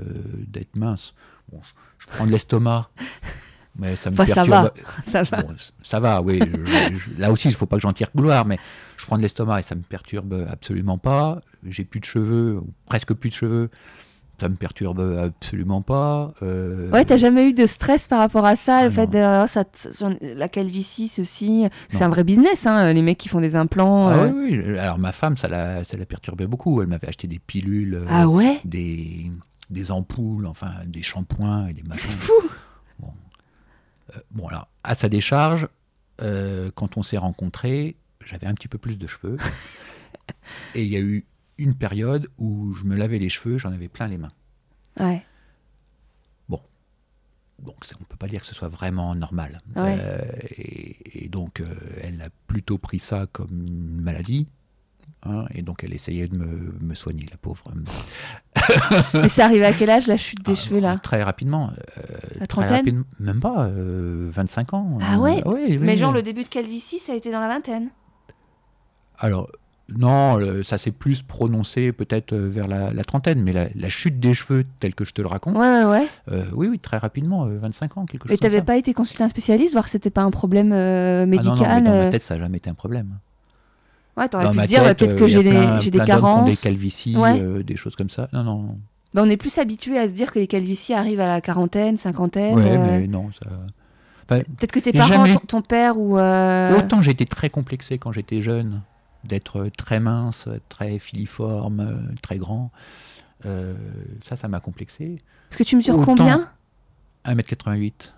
S2: d'être mince. Bon, je, je prends de l'estomac, [laughs] mais ça me
S1: Enfin, ça
S2: perturbe.
S1: Ça va.
S2: Bon, c- ça va, oui. je- je- là aussi, il ne faut pas que j'en tire gloire, mais je prends de l'estomac et ça me perturbe absolument pas. J'ai plus de cheveux, ou presque plus de cheveux. Ça me perturbe absolument pas. Euh,
S1: Ouais, t'as jamais eu de stress par rapport à ça,
S2: Ah
S1: le fait de oh, ça, la calvitie, ceci. C'est un vrai business, hein, les mecs qui font des implants.
S2: Ah
S1: euh.
S2: oui, oui. Alors ma femme, ça la, ça la perturbait beaucoup. Elle m'avait acheté des pilules, euh,
S1: Ah ouais?
S2: des, des ampoules, enfin des shampoings et des
S1: C'est fou
S2: Euh, bon alors, à sa décharge, quand on s'est rencontrés, j'avais un petit peu plus de cheveux. [laughs] et il y a eu une période où je me lavais les cheveux, j'en avais plein les mains.
S1: Ouais.
S2: Donc c'est- on ne peut pas dire que ce soit vraiment normal.
S1: Ouais.
S2: Euh, et, et donc euh, elle a plutôt pris ça comme une maladie. hein, et donc elle essayait de me, me soigner, la pauvre. [laughs]
S1: Mais c'est arrivé à quel âge la chute des
S2: Ah,
S1: cheveux là?
S2: Très rapidement. euh,
S1: La trentaine
S2: Même pas, euh, 25 ans.
S1: Ah ouais
S2: oui,
S1: Mais genre le début de calvitie, ça a été dans la vingtaine?
S2: Alors, non, ça s'est plus prononcé peut-être euh, vers la, la trentaine, mais la, la chute des cheveux, telle que je te le raconte,
S1: Ouais, ouais, ouais.
S2: euh, oui, oui, très rapidement, euh, 25 ans, quelque chose comme
S1: t'avais
S2: ça.
S1: pas été consulter un spécialiste, voir que c'était pas un problème euh,
S2: Ah non, non, mais
S1: médical
S2: dans
S1: euh,
S2: ma tête, ça n'a jamais été un problème.
S1: Ouais, t'aurais pu
S2: ma
S1: dire peut-être
S2: euh,
S1: que j'ai des, des carences.
S2: des calvities,
S1: Ouais.
S2: euh, des choses comme ça. Non, non.
S1: Bah, on est plus habitué à se dire que les calvities arrivent à la quarantaine, cinquantaine.
S2: Ouais,
S1: euh,
S2: mais non, ça. Enfin,
S1: Peut-être que tes parents,
S2: jamais-
S1: ton, ton père ou. euh,
S2: Autant j'étais très complexé quand j'étais jeune, d'être très mince, très filiforme, très grand. Euh, ça, ça m'a complexé.
S1: Parce que tu mesures
S2: autant-
S1: combien?
S2: 1m88.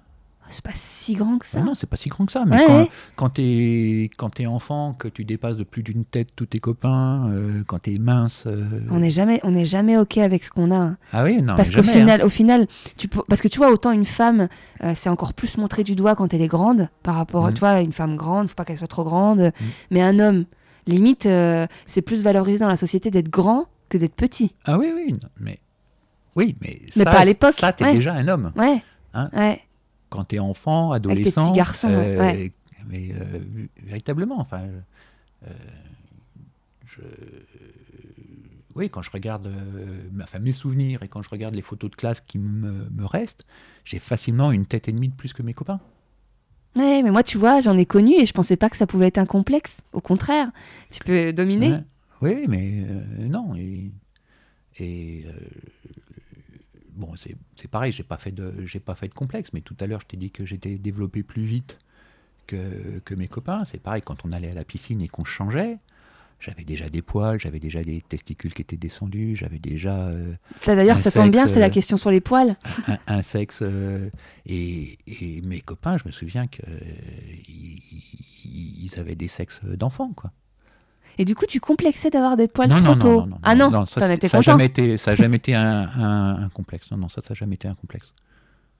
S1: C'est pas si grand que ça.
S2: Ah non, c'est pas si grand que ça. Mais
S1: Ouais,
S2: quand,
S1: ouais.
S2: quand t'es quand enfant, que tu dépasses de plus d'une tête tous tes copains, euh, quand t'es mince. euh,
S1: On n'est jamais, on n'est jamais ok avec ce qu'on a. hein.
S2: Ah oui, non.
S1: parce qu'au
S2: hein.
S1: final, au final, tu parce que tu vois autant une femme, euh, c'est encore plus montré du doigt quand elle est grande par rapport, à tu vois, une femme grande, faut pas qu'elle soit trop grande. Mais un homme, limite, euh, c'est plus valorisé dans la société d'être grand que d'être petit.
S2: Ah oui, oui, non, mais oui, mais,
S1: Mais
S2: ça,
S1: pas à l'époque,
S2: Ça, t'es
S1: ouais.
S2: déjà un homme.
S1: Ouais.
S2: Hein?
S1: ouais.
S2: Quand t'es enfant,
S1: tes
S2: adolescent,
S1: petits garçons,
S2: euh,
S1: ouais.
S2: mais euh, véritablement, enfin, je- oui, quand je regarde euh, enfin, mes souvenirs et quand je regarde les photos de classe qui me, me restent, j'ai facilement une tête et demie de plus que mes copains.
S1: Ouais, mais moi, tu vois, j'en ai connu et je pensais pas que ça pouvait être un complexe. Au contraire, tu peux dominer.
S2: Oui, mais euh, non. Et, et, euh, bon, c'est c'est pareil, j'ai pas fait de j'ai pas fait de complexe, mais tout à l'heure je t'ai dit que j'étais développé plus vite que, que mes copains. C'est pareil quand on allait à la piscine et qu'on changeait. J'avais déjà des poils, j'avais déjà des testicules qui étaient descendus, j'avais déjà euh,
S1: Ça, D'ailleurs, ça tombe bien, c'est la
S2: euh,
S1: question sur les poils.
S2: un, un sexe. euh, et, et mes copains, je me souviens qu'ils ils avaient des sexes d'enfants, quoi.
S1: Et du coup, tu complexais d'avoir des poils
S2: non,
S1: trop
S2: non,
S1: tôt.
S2: non, non,
S1: ah non,
S2: non, ça, a
S1: content.
S2: jamais été, ça n'a jamais été un, un- un complexe. Non, non, ça, ça n'a jamais été un complexe.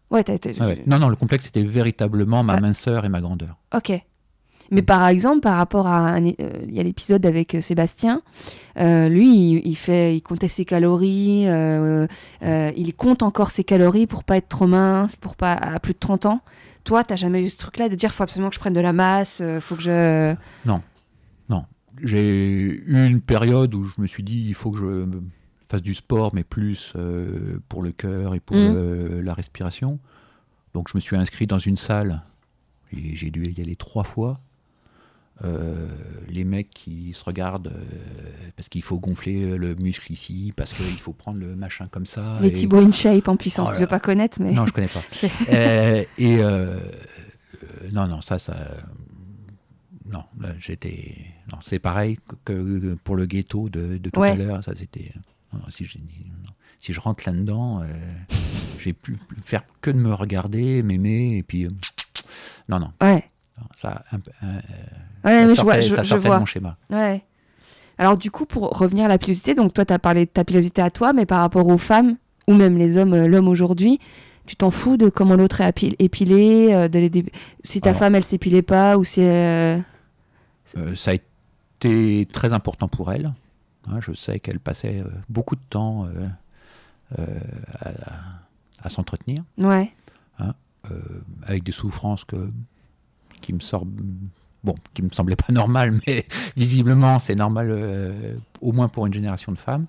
S1: Ouais, t'as été.
S2: Ah ouais. Non, non, le complexe, c'était véritablement ma
S1: Ah.
S2: minceur et ma grandeur.
S1: Ok. Mais par exemple, par rapport à euh, il y a l'épisode avec euh, Sébastien, euh, lui, il, il fait, il comptait ses calories, euh, il compte encore ses calories pour pas être trop mince, pour pas à plus de 30 ans. Toi, t'as jamais eu ce truc-là de dire faut absolument que je prenne de la masse, faut que je.
S2: J'ai eu une période où je me suis dit il faut que je fasse du sport, mais plus pour le cœur et pour euh, la respiration. Donc je me suis inscrit dans une salle. et J'ai dû y aller trois fois. Euh, les mecs qui se regardent euh, parce qu'il faut gonfler le muscle ici, parce qu'il faut prendre le machin comme ça.
S1: Les
S2: et-
S1: Thibaut InShape en puissance,
S2: Oh là
S1: je veux pas connaître, mais.
S2: Non, je connais pas. [laughs] Euh, et non, non, ça, ça. Non, là, j'étais. Non, c'est pareil que, pour le ghetto de, de tout
S1: Ouais.
S2: à l'heure. Ça, c'était. si, je, si je rentre là-dedans, j'ai pu faire que de me regarder, m'aimer, et puis. non, non,
S1: Ouais.
S2: Ça. Un, euh,
S1: Ouais,
S2: ça
S1: je vois, je,
S2: ça
S1: je
S2: de mon schéma.
S1: Ouais. Alors du coup, pour revenir à la pilosité, donc toi, tu as parlé de ta pilosité à toi, mais par rapport aux femmes, ou même les hommes, euh, l'homme aujourd'hui, tu t'en fous de comment l'autre est épilé, euh, de les dé- si ta
S2: Alors.
S1: femme, elle s'épilait pas, ou si... euh,
S2: Euh, ça a été très important pour elle. Hein, je sais qu'elle passait beaucoup de temps à, à s'entretenir,
S1: Ouais,
S2: euh, avec des souffrances que, qui me sortent, bon, qui me semblaient pas normales, [laughs] mais visiblement c'est normal, euh, au moins pour une génération de femmes.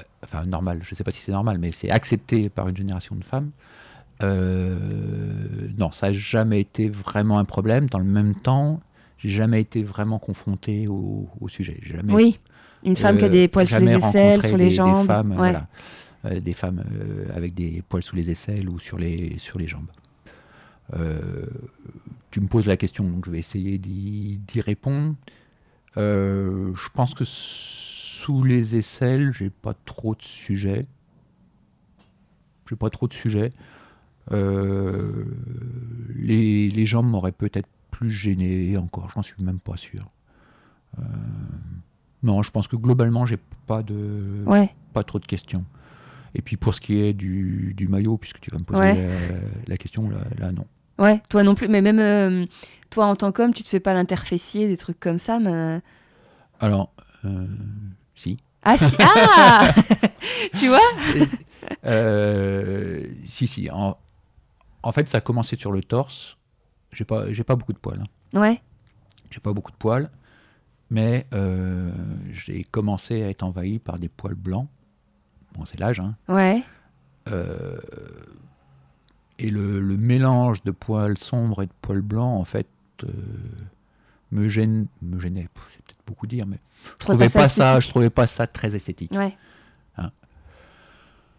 S2: Euh, Enfin, normal, je sais pas si c'est normal, mais c'est accepté par une génération de femmes. Euh, non, ça n'a jamais été vraiment un problème. Dans le même temps, j'ai jamais été vraiment confronté au, au sujet. Jamais
S1: oui. Une femme qui a des poils sur les aisselles, sur les
S2: des- des
S1: jambes.
S2: femmes,
S1: ouais.
S2: voilà. Des femmes avec des poils sous les aisselles ou sur les, sur les jambes. Euh, tu me poses la question, donc je vais essayer d'y répondre. Euh, je pense que sous les aisselles, j'ai pas trop de sujets. J'ai pas trop de sujets. Euh, les, les jambes m'auraient peut-être plus gêné encore, j'en suis même pas sûr. Euh, non, je pense que globalement, j'ai pas de
S1: Ouais.
S2: pas trop de questions. Et puis pour ce qui est du, du maillot, puisque tu vas me poser
S1: Ouais.
S2: la, la question, là, là, non.
S1: Ouais, toi non plus. Mais même euh, toi, en tant qu'homme, tu te fais pas l'interfessier, des trucs comme ça. Mais...
S2: Alors, euh, si.
S1: Ah, si. Ah [laughs] Tu vois?
S2: Euh, si, si. En, en fait, ça a commencé sur le torse. J'ai pas, j'ai pas beaucoup de poils. hein.
S1: Ouais.
S2: J'ai pas beaucoup de poils. Mais euh, j'ai commencé à être envahi par des poils blancs. Bon, c'est l'âge, hein.
S1: Ouais.
S2: Euh, et le, le mélange de poils sombres et de poils blancs, en fait, euh, me, gêne, me gênait. C'est peut-être beaucoup dire, mais je
S1: trouvais
S2: trouvais
S1: pas ça
S2: pas ça,
S1: esthétique.
S2: je trouvais pas ça très esthétique.
S1: Ouais.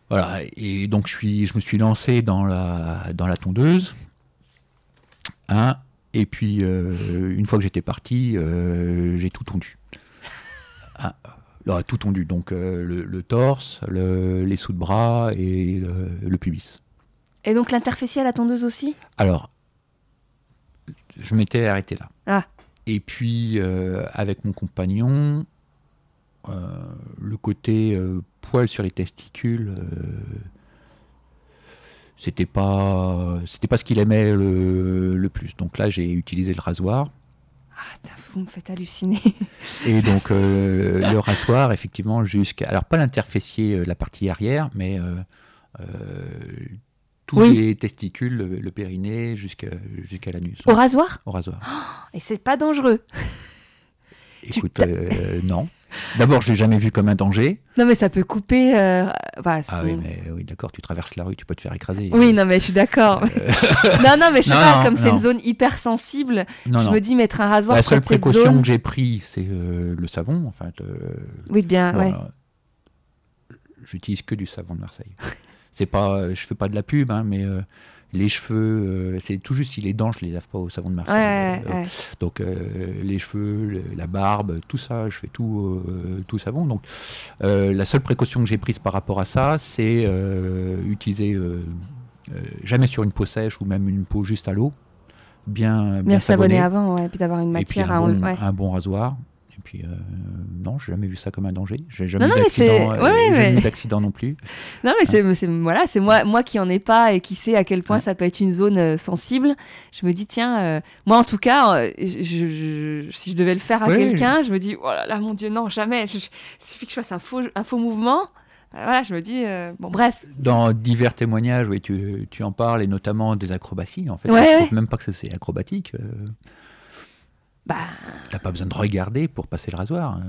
S2: Voilà. Et donc je suis, je me suis lancé dans la dans la tondeuse. Hein, et puis euh, une fois que j'étais parti, euh, j'ai tout tondu. [laughs] Ah, là, tout tondu. Donc le, le torse, le- les sous de bras et le, le pubis.
S1: Et donc l'interfessier à la tondeuse aussi?
S2: Alors, je m'étais arrêté là.
S1: Ah.
S2: Et puis, euh, avec mon compagnon, euh, le côté euh, poil sur les testicules, c'était pas, c'était pas ce qu'il aimait le, le plus. Donc là, j'ai utilisé le rasoir.
S1: Ah, vous me faites halluciner.
S2: Et donc, le rasoir, effectivement, jusqu'à. Alors, pas l'interfessier, euh, la partie arrière, mais tous
S1: Oui.
S2: les testicules, le, le périnée, jusqu'à jusqu'à l'anus.
S1: Au rasoir
S2: Au rasoir.
S1: Et c'est pas dangereux. [laughs]
S2: Écoute, euh, non. D'abord, je l'ai jamais vu comme un danger.
S1: Non, mais ça peut couper. euh,
S2: Ah oui, mais oui, d'accord, tu traverses la rue, tu peux te faire écraser.
S1: Oui, non, mais je suis d'accord. [laughs] non, non, mais je sais
S2: Non,
S1: pas,
S2: non,
S1: comme c'est une zone hyper sensible,
S2: Non,
S1: je me dis mettre un rasoir
S2: La seule
S1: cette
S2: précaution
S1: zone.
S2: que j'ai pris, c'est euh, le savon. Euh,
S1: Oui, bien, ouais.
S2: euh, J'utilise que du savon de Marseille. [laughs] c'est pas, je fais pas de la pub, hein, mais euh, les cheveux, euh, c'est tout juste si les dents, je les lave pas au savon de Marseille.
S1: Ouais,
S2: Euh,
S1: ouais.
S2: Donc euh, les cheveux, le- la barbe, tout ça, je fais tout, euh, tout savon. Donc euh, la seule précaution que j'ai prise par rapport à ça, c'est euh, utiliser euh, euh, jamais sur une peau sèche ou même une peau juste à l'eau, bien, bien,
S1: Bien savonner avant, ouais, puis d'avoir une
S2: et puis
S1: matière
S2: un
S1: à
S2: bon, un bon rasoir. Puis euh, non, j'ai jamais vu ça comme un danger. J'ai jamais
S1: Non,
S2: eu d'accident, euh,
S1: ouais, ouais,
S2: jamais
S1: mais-
S2: eu d'accident non plus.
S1: Non, mais c'est c'est- voilà, c'est moi, moi qui en ai pas et qui sait à quel point
S2: Ouais.
S1: ça peut être une zone euh, sensible. Je me dis, tiens, euh, moi en tout cas, je, je- si je devais le faire à
S2: Oui,
S1: quelqu'un, je me dis, oh là là, mon Dieu, non, jamais. Je- suffit que je fasse un faux, un faux mouvement. Voilà, je me dis, euh, bon, bref.
S2: Dans divers témoignages, oui, tu, tu en parles, et notamment des acrobaties. En fait,
S1: Ouais,
S2: je
S1: ouais.
S2: trouve même pas que c'est acrobatique. euh,
S1: Bah,
S2: T'as pas besoin de regarder pour passer le rasoir. euh.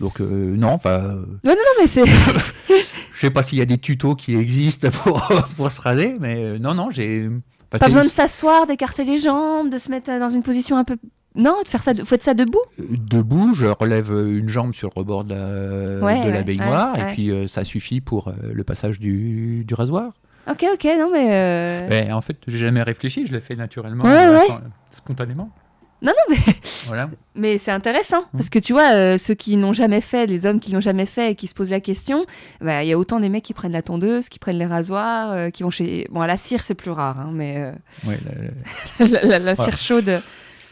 S2: Donc euh, non, enfin, euh,
S1: non, mais c'est. [laughs]
S2: je sais pas s'il y a des tutos qui existent [laughs] pour, pour se raser, mais non, non, j'ai. enfin,
S1: Pas besoin de s'asseoir, d'écarter les jambes, de se mettre dans une position un peu. Non, de faire ça, de... faut être ça debout.
S2: debout, je relève une jambe sur le rebord de la,
S1: Ouais,
S2: de la
S1: ouais,
S2: baignoire
S1: ouais,
S2: et puis euh, ça suffit pour euh, le passage du, du rasoir.
S1: Ok, ok, non, mais. euh,
S2: en fait, j'ai jamais réfléchi, je l'ai fait naturellement, spontanément.
S1: Non, non, mais. [laughs]
S2: Voilà.
S1: Mais c'est intéressant,
S2: Mm.
S1: parce que tu vois, euh, ceux qui n'ont jamais fait, les hommes qui l'ont jamais fait et qui se posent la question, bah, il y a autant des mecs qui prennent la tondeuse, qui prennent les rasoirs, euh, qui vont chez... Bon, à la cire, c'est plus rare, hein, mais euh,
S2: Ouais, la- la- [laughs]
S1: la, la- la
S2: Voilà.
S1: cire chaude...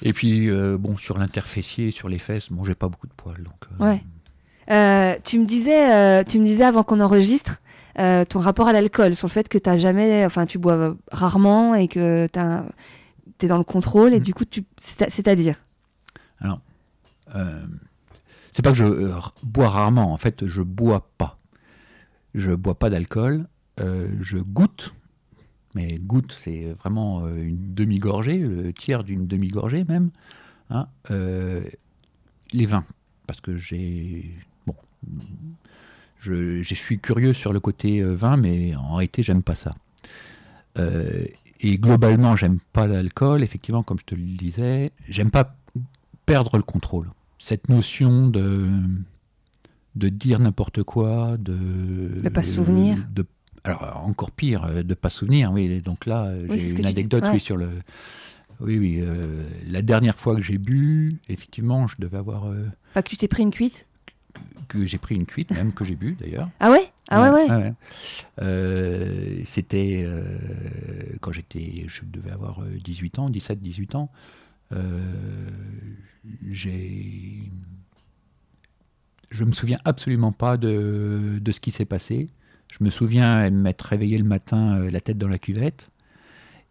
S2: Et puis, bon, sur l'interfessier, sur les fesses, bon, j'ai pas beaucoup de poils. Donc,
S1: Ouais. Tu, me disais, tu me disais avant qu'on enregistre ton rapport à l'alcool, sur le fait que t'as jamais... Enfin, tu bois rarement et que tu es dans le contrôle, et
S2: Mm.
S1: du coup, tu... c'est- c'est-à-dire
S2: euh, c'est pas que je euh, bois rarement, en fait, je bois pas. Je bois pas d'alcool, euh, je goûte, mais goûte, c'est vraiment une demi-gorgée, le tiers d'une demi-gorgée même, hein, les vins, parce que j'ai... Bon, je, je suis curieux sur le côté vin, mais en réalité, j'aime pas ça. Euh, et globalement, j'aime pas l'alcool, effectivement, comme je te le disais, j'aime pas perdre le contrôle. Cette notion de, de dire n'importe quoi, de...
S1: De pas se souvenir.
S2: de- alors, encore pire, euh, de pas se souvenir, oui. Donc là, euh,
S1: Oui,
S2: j'ai une anecdote,
S1: ouais.
S2: oui, sur le... Oui, oui. euh, la dernière fois que j'ai bu, effectivement, je devais avoir... euh,
S1: Enfin, que tu t'es pris une cuite?
S2: que j'ai pris une cuite, même que j'ai bu, d'ailleurs.
S1: Ah ouais? Ah ouais, ouais.
S2: Euh, C'était euh, quand j'étais, je devais avoir euh, 18 ans, 17, 18 ans. Euh, j'ai, je me souviens absolument pas de, de ce qui s'est passé. Je me souviens m'être réveillé le matin, euh, la tête dans la cuvette,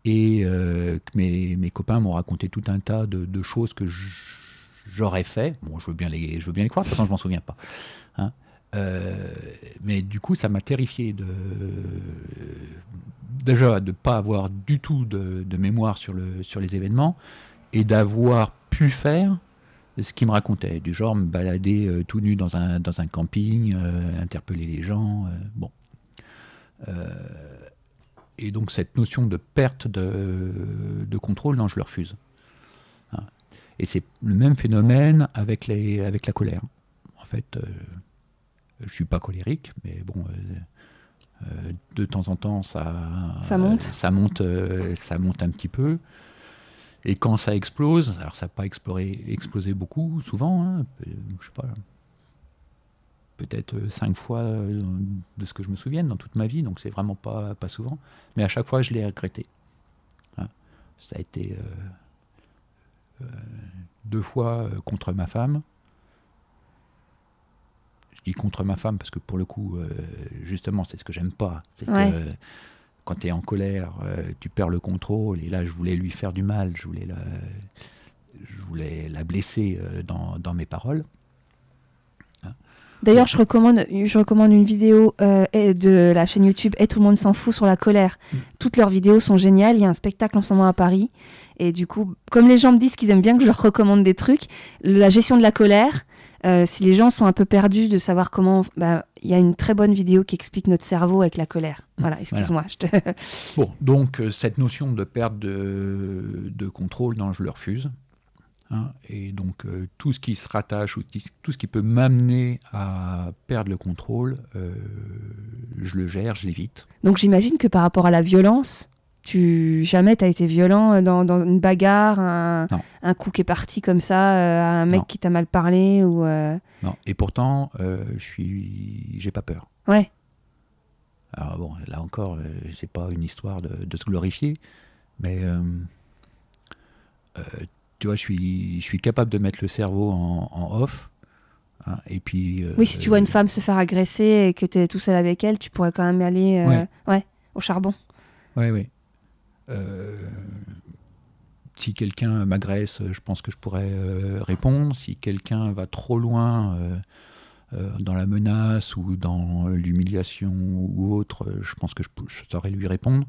S2: et euh, que mes, mes copains m'ont raconté tout un tas de, de choses que j'aurais fait. Bon, je veux bien les, je veux bien les croire. De je m'en souviens pas. Hein. Euh, mais du coup, ça m'a terrifié de déjà de pas avoir du tout de, mémoire sur le sur les événements et d'avoir pu faire ce qu'il me racontait, du genre me balader euh, tout nu dans un camping, euh, interpeller les gens, bon. Et donc cette notion de perte de, contrôle, non, je le refuse. Hein. Et c'est le même phénomène avec, avec la colère. En fait, je suis pas colérique, mais bon, euh, euh, de temps en temps, ça,
S1: Ça monte.
S2: ça monte, euh, ça monte un petit peu. Et quand ça explose, alors ça n'a pas exploré, explosé beaucoup, souvent, hein, je sais pas, peut-être euh, cinq fois euh, de ce que je me souvienne dans toute ma vie, donc c'est vraiment pas, pas souvent. Mais à chaque fois, je l'ai regretté. Hein. Ça a été euh, euh, deux fois euh, contre ma femme. Dis contre ma femme parce que pour le coup, euh, justement, c'est ce que j'aime pas. C'est
S1: Ouais.
S2: que euh, quand tu es en colère, euh, tu perds le contrôle. Et là, je voulais lui faire du mal. Je voulais la, je voulais la blesser euh, dans, dans mes paroles.
S1: D'ailleurs, je recommande, je recommande une vidéo euh, de la chaîne YouTube Et tout le monde s'en fout sur la colère.
S2: Mm.
S1: Toutes leurs vidéos sont géniales. Il y a un spectacle en ce moment à Paris. Et du coup, comme les gens me disent qu'ils aiment bien que je leur recommande des trucs, la gestion de la colère, euh, si les gens sont un peu perdus de savoir comment. bah, Il y a une très bonne vidéo qui explique notre cerveau avec la colère.
S2: Mm.
S1: Voilà, excuse-moi. te- [laughs]
S2: Bon, donc euh, cette notion de perte de, de contrôle, non, je le refuse. Hein, et donc euh, tout ce qui se rattache ou qui- tout ce qui peut m'amener à perdre le contrôle, euh, je le gère, je l'évite.
S1: Donc j'imagine que par rapport à la violence, tu jamais t'as été violent dans, dans une bagarre, un, un coup qui est parti comme ça, euh, à un mec
S2: Non.
S1: qui t'a mal parlé ou euh,
S2: Non. Et pourtant, euh, je suis, j'ai pas peur.
S1: ouais.
S2: Alors bon, là encore, euh, c'est pas une histoire de, de se glorifier, mais euh, euh, tu vois, je suis, je suis capable de mettre le cerveau en, en off. hein, et puis. euh,
S1: Oui, si tu vois une femme se faire agresser et que tu es tout seul avec elle, tu pourrais quand même aller euh,
S2: Ouais.
S1: ouais, au charbon.
S2: Oui, oui. Euh, si quelqu'un m'agresse, je pense que je pourrais euh, répondre. Si quelqu'un va trop loin euh, dans la menace ou dans l'humiliation ou autre, je pense que je, saurais lui répondre.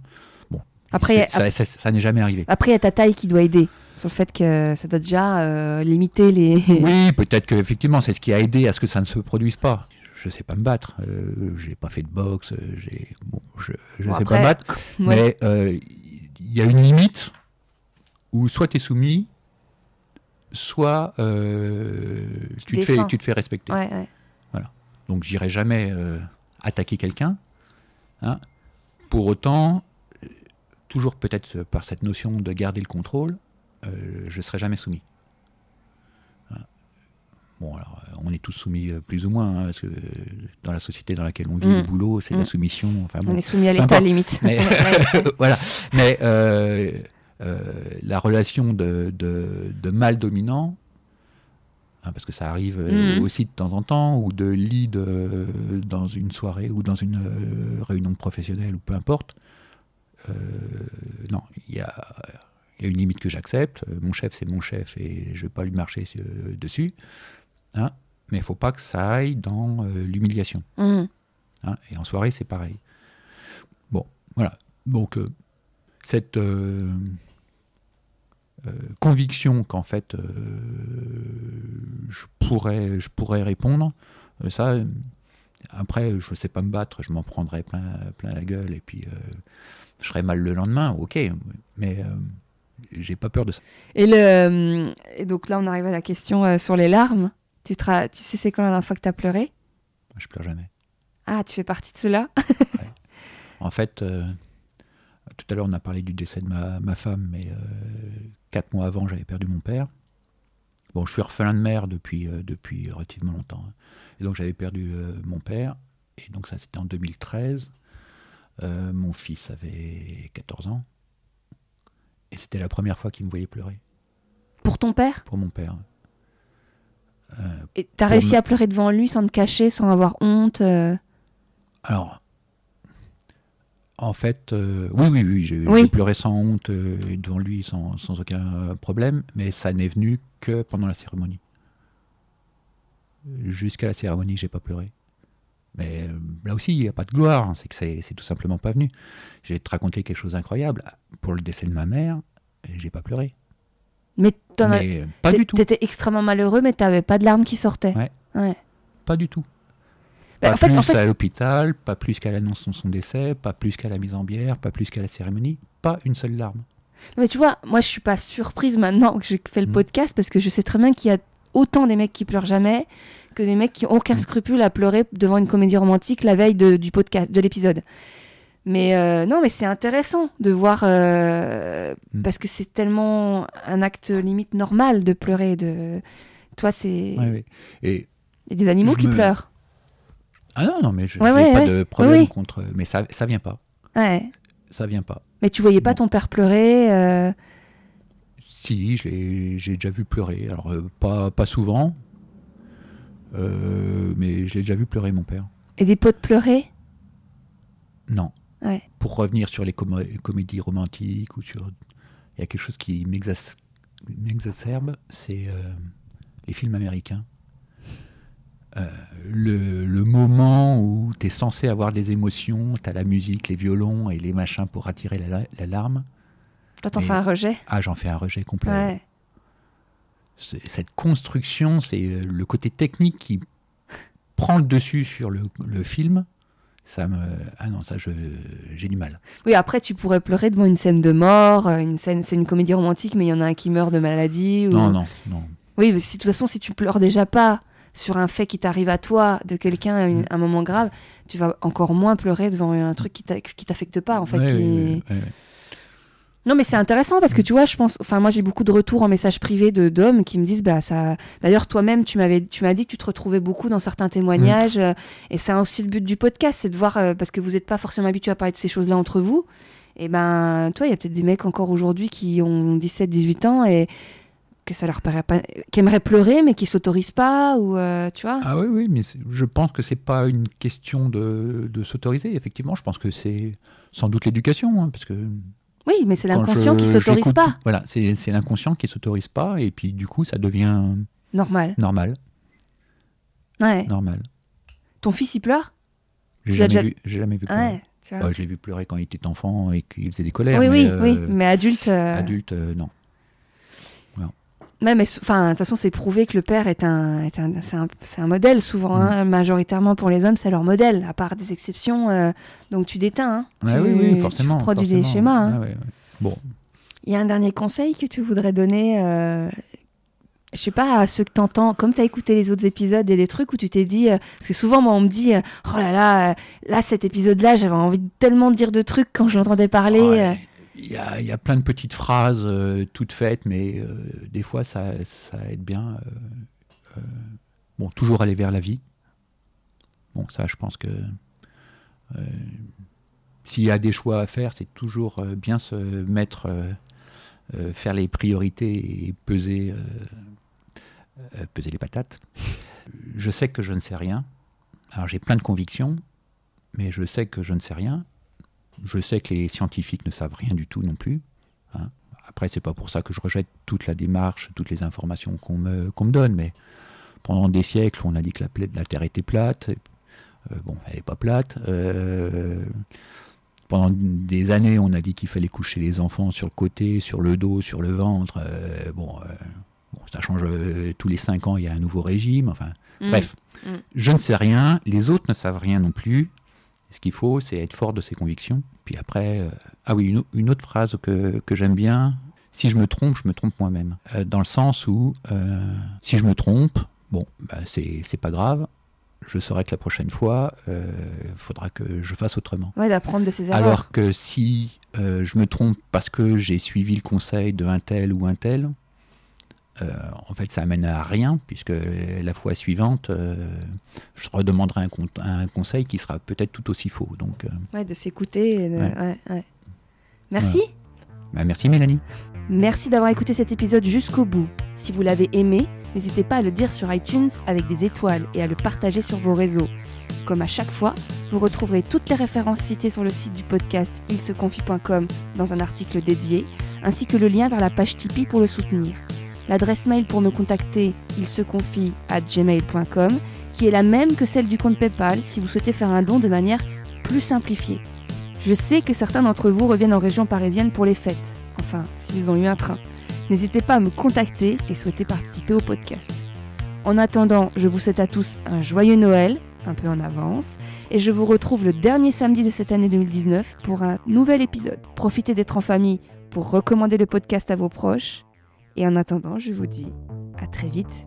S2: Bon,
S1: Après,
S2: ça, ça- ça n'est jamais arrivé.
S1: Après, il y a ta taille qui doit aider sur le fait que ça doit déjà euh, limiter les.
S2: Oui, [laughs] peut-être que effectivement, c'est ce qui a aidé à ce que ça ne se produise pas. Je sais pas me battre. Euh, j'ai pas fait de boxe. J'ai, bon, je,
S1: Bon,
S2: sais
S1: après,
S2: pas me battre. [laughs]
S1: Ouais.
S2: Mais euh, il y a une limite où soit tu es soumis, soit euh, tu, te fais,
S1: Défends.
S2: tu te fais respecter.
S1: Ouais, ouais.
S2: Donc j'irai jamais euh, attaquer quelqu'un. hein. Pour autant, toujours peut-être par cette notion de garder le contrôle, euh, je serai jamais soumis. Bon, alors, euh, on est tous soumis euh, plus ou moins, hein, parce que euh, dans la société dans laquelle on vit,
S1: Mm.
S2: le boulot, c'est
S1: Mm.
S2: la soumission. Enfin, bon,
S1: On est soumis à l'état limite.
S2: mais, [laughs] [laughs] voilà. Mais euh, euh, la relation de, de, de mâle dominant, hein, parce que ça arrive
S1: Mhm.
S2: aussi de temps en temps, ou de lead euh, dans une soirée ou dans une réunion professionnelle ou peu importe. non, il y a, il y a une limite que j'accepte. Mon chef, c'est mon chef et je ne vais pas lui marcher dessus. Hein, mais il ne faut pas que ça aille dans euh, l'humiliation.
S1: Mhm.
S2: Hein, et en soirée, c'est pareil. Bon, voilà. Donc, euh, cette euh, conviction qu'en fait, je, pourrais, je pourrais répondre, ça, après, je ne sais pas me battre, je m'en prendrais plein, plein la gueule et puis je serais mal le lendemain, ok, mais j'ai pas peur de ça.
S1: Et, le, et donc là, on arrive à la question euh, sur les larmes. Tu, te ra- tu sais, c'est quand la dernière fois que tu as pleuré
S2: Je pleure jamais.
S1: Ah, tu fais partie de ceux-là? [laughs]
S2: En fait, euh, tout à l'heure, on a parlé du décès de ma, ma femme, mais euh, quatre mois avant, j'avais perdu mon père. Bon, je suis orphelin de mère depuis, euh, depuis relativement longtemps. hein. Et donc, j'avais perdu mon père. Et donc, ça, c'était en 2013. Euh, mon fils avait 14 ans. Et c'était la première fois qu'il me voyait pleurer
S1: Pour ton père?
S2: Pour mon père. Euh,
S1: Et t'as réussi
S2: me-
S1: à pleurer devant lui sans te cacher, sans avoir honte euh,
S2: Alors, en fait, euh, oui, oui, oui, j'ai
S1: Oui.
S2: pleuré sans honte euh, devant lui sans, sans aucun problème, mais ça n'est venu que pendant la cérémonie. Jusqu'à la cérémonie, j'ai pas pleuré. Mais euh, là aussi, il n'y a pas de gloire, hein, c'est que c'est c'est tout simplement pas venu. Je vais te raconter quelque chose d'incroyable. Pour le décès de ma mère, j'ai pas pleuré.
S1: Mais t'en as-
S2: Mais pas du tout.
S1: T'étais extrêmement malheureux, mais t'avais pas de larmes qui sortaient.
S2: Ouais.
S1: Ouais.
S2: Pas du tout.
S1: Bah,
S2: Pas
S1: en fait-
S2: plus
S1: en fait-
S2: à l'hôpital, pas plus qu'à l'annonce de son décès, pas plus qu'à la mise en bière, pas plus qu'à la cérémonie, pas une seule larme.
S1: Mais tu vois, moi je suis pas surprise maintenant que j'ai fait le
S2: Mm.
S1: podcast parce que je sais très bien qu'il y a autant des mecs qui pleurent jamais que des mecs qui ont aucun
S2: Mm.
S1: scrupule à pleurer devant une comédie romantique la veille de- du podcast, de l'épisode. Mais euh, non, mais c'est intéressant de voir euh,
S2: Mm.
S1: parce que c'est tellement un acte limite normal de pleurer. De toi, c'est il
S2: Ouais, ouais. Et
S1: y a des animaux qui
S2: me-
S1: pleurent.
S2: ah non, non, mais je n'ai
S1: ouais,
S2: pas de problème
S1: Oui.
S2: contre. Mais ça, ça vient pas.
S1: Ouais.
S2: Ça vient pas.
S1: Mais tu voyais pas ton père pleurer. euh,
S2: Si, j'ai déjà vu pleurer. Alors pas pas souvent, mais j'ai déjà vu pleurer mon père.
S1: Et des potes pleurer.
S2: Non.
S1: Ouais.
S2: Pour revenir sur les comé- comédies romantiques ou sur, il y a quelque chose qui m'exacerbe, c'est euh, les films américains. Euh, le, le moment où tu es censé avoir des émotions, tu as la musique, les violons et les machins pour attirer la, la larme.
S1: Toi, t'en fais un rejet?
S2: Ah, j'en fais un rejet complet.
S1: Ouais.
S2: Cette construction, c'est euh, le côté technique qui prend le dessus sur le, le film. Ça me. Ah non, ça, je- j'ai du mal.
S1: Oui, après, tu pourrais pleurer devant une scène de mort, euh, une scène, c'est une comédie romantique, mais il y en a un qui meurt de maladie. Ou...
S2: Non, non, non.
S1: Oui, mais si, de toute façon, si tu pleures déjà pas sur un fait qui t'arrive à toi, de quelqu'un à
S2: Mm.
S1: un moment grave, tu vas encore moins pleurer devant un truc qui t'a- qui t'affecte pas, en fait.
S2: Ouais,
S1: qui-
S2: ouais, ouais, ouais.
S1: Non, mais c'est intéressant parce que tu vois, je pense. Enfin, moi, j'ai beaucoup de retours en message privé de d'hommes qui me disent, bah ça. D'ailleurs, toi-même, tu m'as dit que tu te retrouvais beaucoup dans certains témoignages, euh, et c'est aussi le but du podcast, c'est de voir euh, parce que vous n'êtes pas forcément habitués à parler de ces choses-là entre vous. Et ben, toi, il y a peut-être des mecs encore aujourd'hui qui ont 17, 18 ans et que ça leur paraît pas, qui aimeraient pleurer mais qui s'autorisent pas ou euh, tu vois.
S2: Ah oui, oui, mais je pense que c'est pas une question de, de s'autoriser. Effectivement, je pense que c'est sans doute l'éducation, hein, parce que
S1: Oui, mais c'est l'inconscient qui s'autorise pas.
S2: Voilà, c'est l'inconscient qui s'autorise pas, et puis du coup, ça devient
S1: Normal.
S2: normal,
S1: Ouais.
S2: normal.
S1: Ton fils il pleure?
S2: J'ai jamais,
S1: déjà-
S2: vu, j'ai jamais vu pleurer.
S1: Ouais. Tu vois.
S2: Ouais, je l'ai vu pleurer quand il était enfant et qu'il faisait des colères.
S1: oui,
S2: mais,
S1: oui,
S2: euh,
S1: oui. Mais adulte. euh,
S2: Adulte, euh, non.
S1: Mais enfin, de toute façon, c'est prouvé que le père est un, est un, c'est un, c'est un modèle souvent. hein. Majoritairement pour les hommes, c'est leur modèle, à part des exceptions. euh, donc tu déteins. hein.
S2: Ouais,
S1: tu,
S2: oui, oui,
S1: tu
S2: forcément.
S1: produis des
S2: forcément.
S1: schémas. hein.
S2: Ouais, ouais. Bon,
S1: Il y a un dernier conseil que tu voudrais donner, euh, je sais pas, à ceux que t'entends, comme tu as écouté les autres épisodes et des trucs où tu t'es dit, euh, parce que souvent moi on me dit, euh, oh là là, là cet épisode-là, j'avais envie de tellement de dire de trucs quand je l'entendais parler.
S2: Il y, a, plein de petites phrases euh, toutes faites, mais euh, des fois ça, ça aide bien. euh, bon, toujours aller vers la vie. Bon, ça, je pense que s'il y a des choix à faire, c'est toujours bien se mettre, faire les priorités et peser, peser les patates. Je sais que je ne sais rien. Alors j'ai plein de convictions, mais je sais que je ne sais rien. Je sais que les scientifiques ne savent rien du tout non plus. hein. Après, c'est pas pour ça que je rejette toute la démarche, toutes les informations qu'on me, donne, mais pendant des siècles, on a dit que la, Terre était plate. Euh, bon, elle n'est pas plate. Euh, pendant des années, on a dit qu'il fallait coucher les enfants sur le côté, sur le dos, sur le ventre. Euh, bon, bon, ça change tous les cinq ans, il y a un nouveau régime. Enfin,
S1: Mm.
S2: bref,
S1: Mm.
S2: je ne sais rien, les autres ne savent rien non plus. Ce qu'il faut, c'est être fort de ses convictions. Puis après, euh, ah oui, une, au- une autre phrase que, que j'aime bien. Si je me trompe, je me trompe moi-même. Euh, dans le sens où, euh, si je me trompe, bon, bah, c'est pas grave. Je saurai que la prochaine fois, il faudra que je fasse autrement.
S1: Ouais, d'apprendre de ses erreurs.
S2: Alors que si euh, je me trompe parce que j'ai suivi le conseil de un tel ou un tel, en fait, ça amène à rien, puisque la fois suivante, euh, je redemanderai un, con- un conseil qui sera peut-être tout aussi faux. Donc, euh,
S1: Ouais, de s'écouter. et de-
S2: Ouais.
S1: ouais, ouais. Merci.
S2: bah, merci Mélanie.
S1: Merci d'avoir écouté cet épisode jusqu'au bout. Si vous l'avez aimé, n'hésitez pas à le dire sur iTunes avec des étoiles et à le partager sur vos réseaux. Comme à chaque fois, vous retrouverez toutes les références citées sur le site du podcast ilseconfie.com dans un article dédié, ainsi que le lien vers la page Tipeee pour le soutenir. L'adresse mail pour me contacter, ilseconfie à gmail.com, qui est la même que celle du compte PayPal si vous souhaitez faire un don de manière plus simplifiée. Je sais que certains d'entre vous reviennent en région parisienne pour les fêtes, enfin, s'ils ont eu un train. N'hésitez pas à me contacter et souhaiter participer au podcast. En attendant, je vous souhaite à tous un joyeux Noël, un peu en avance, et je vous retrouve le dernier samedi de cette année 2019 pour un nouvel épisode. Profitez d'être en famille pour recommander le podcast à vos proches, et en attendant, je vous dis à très vite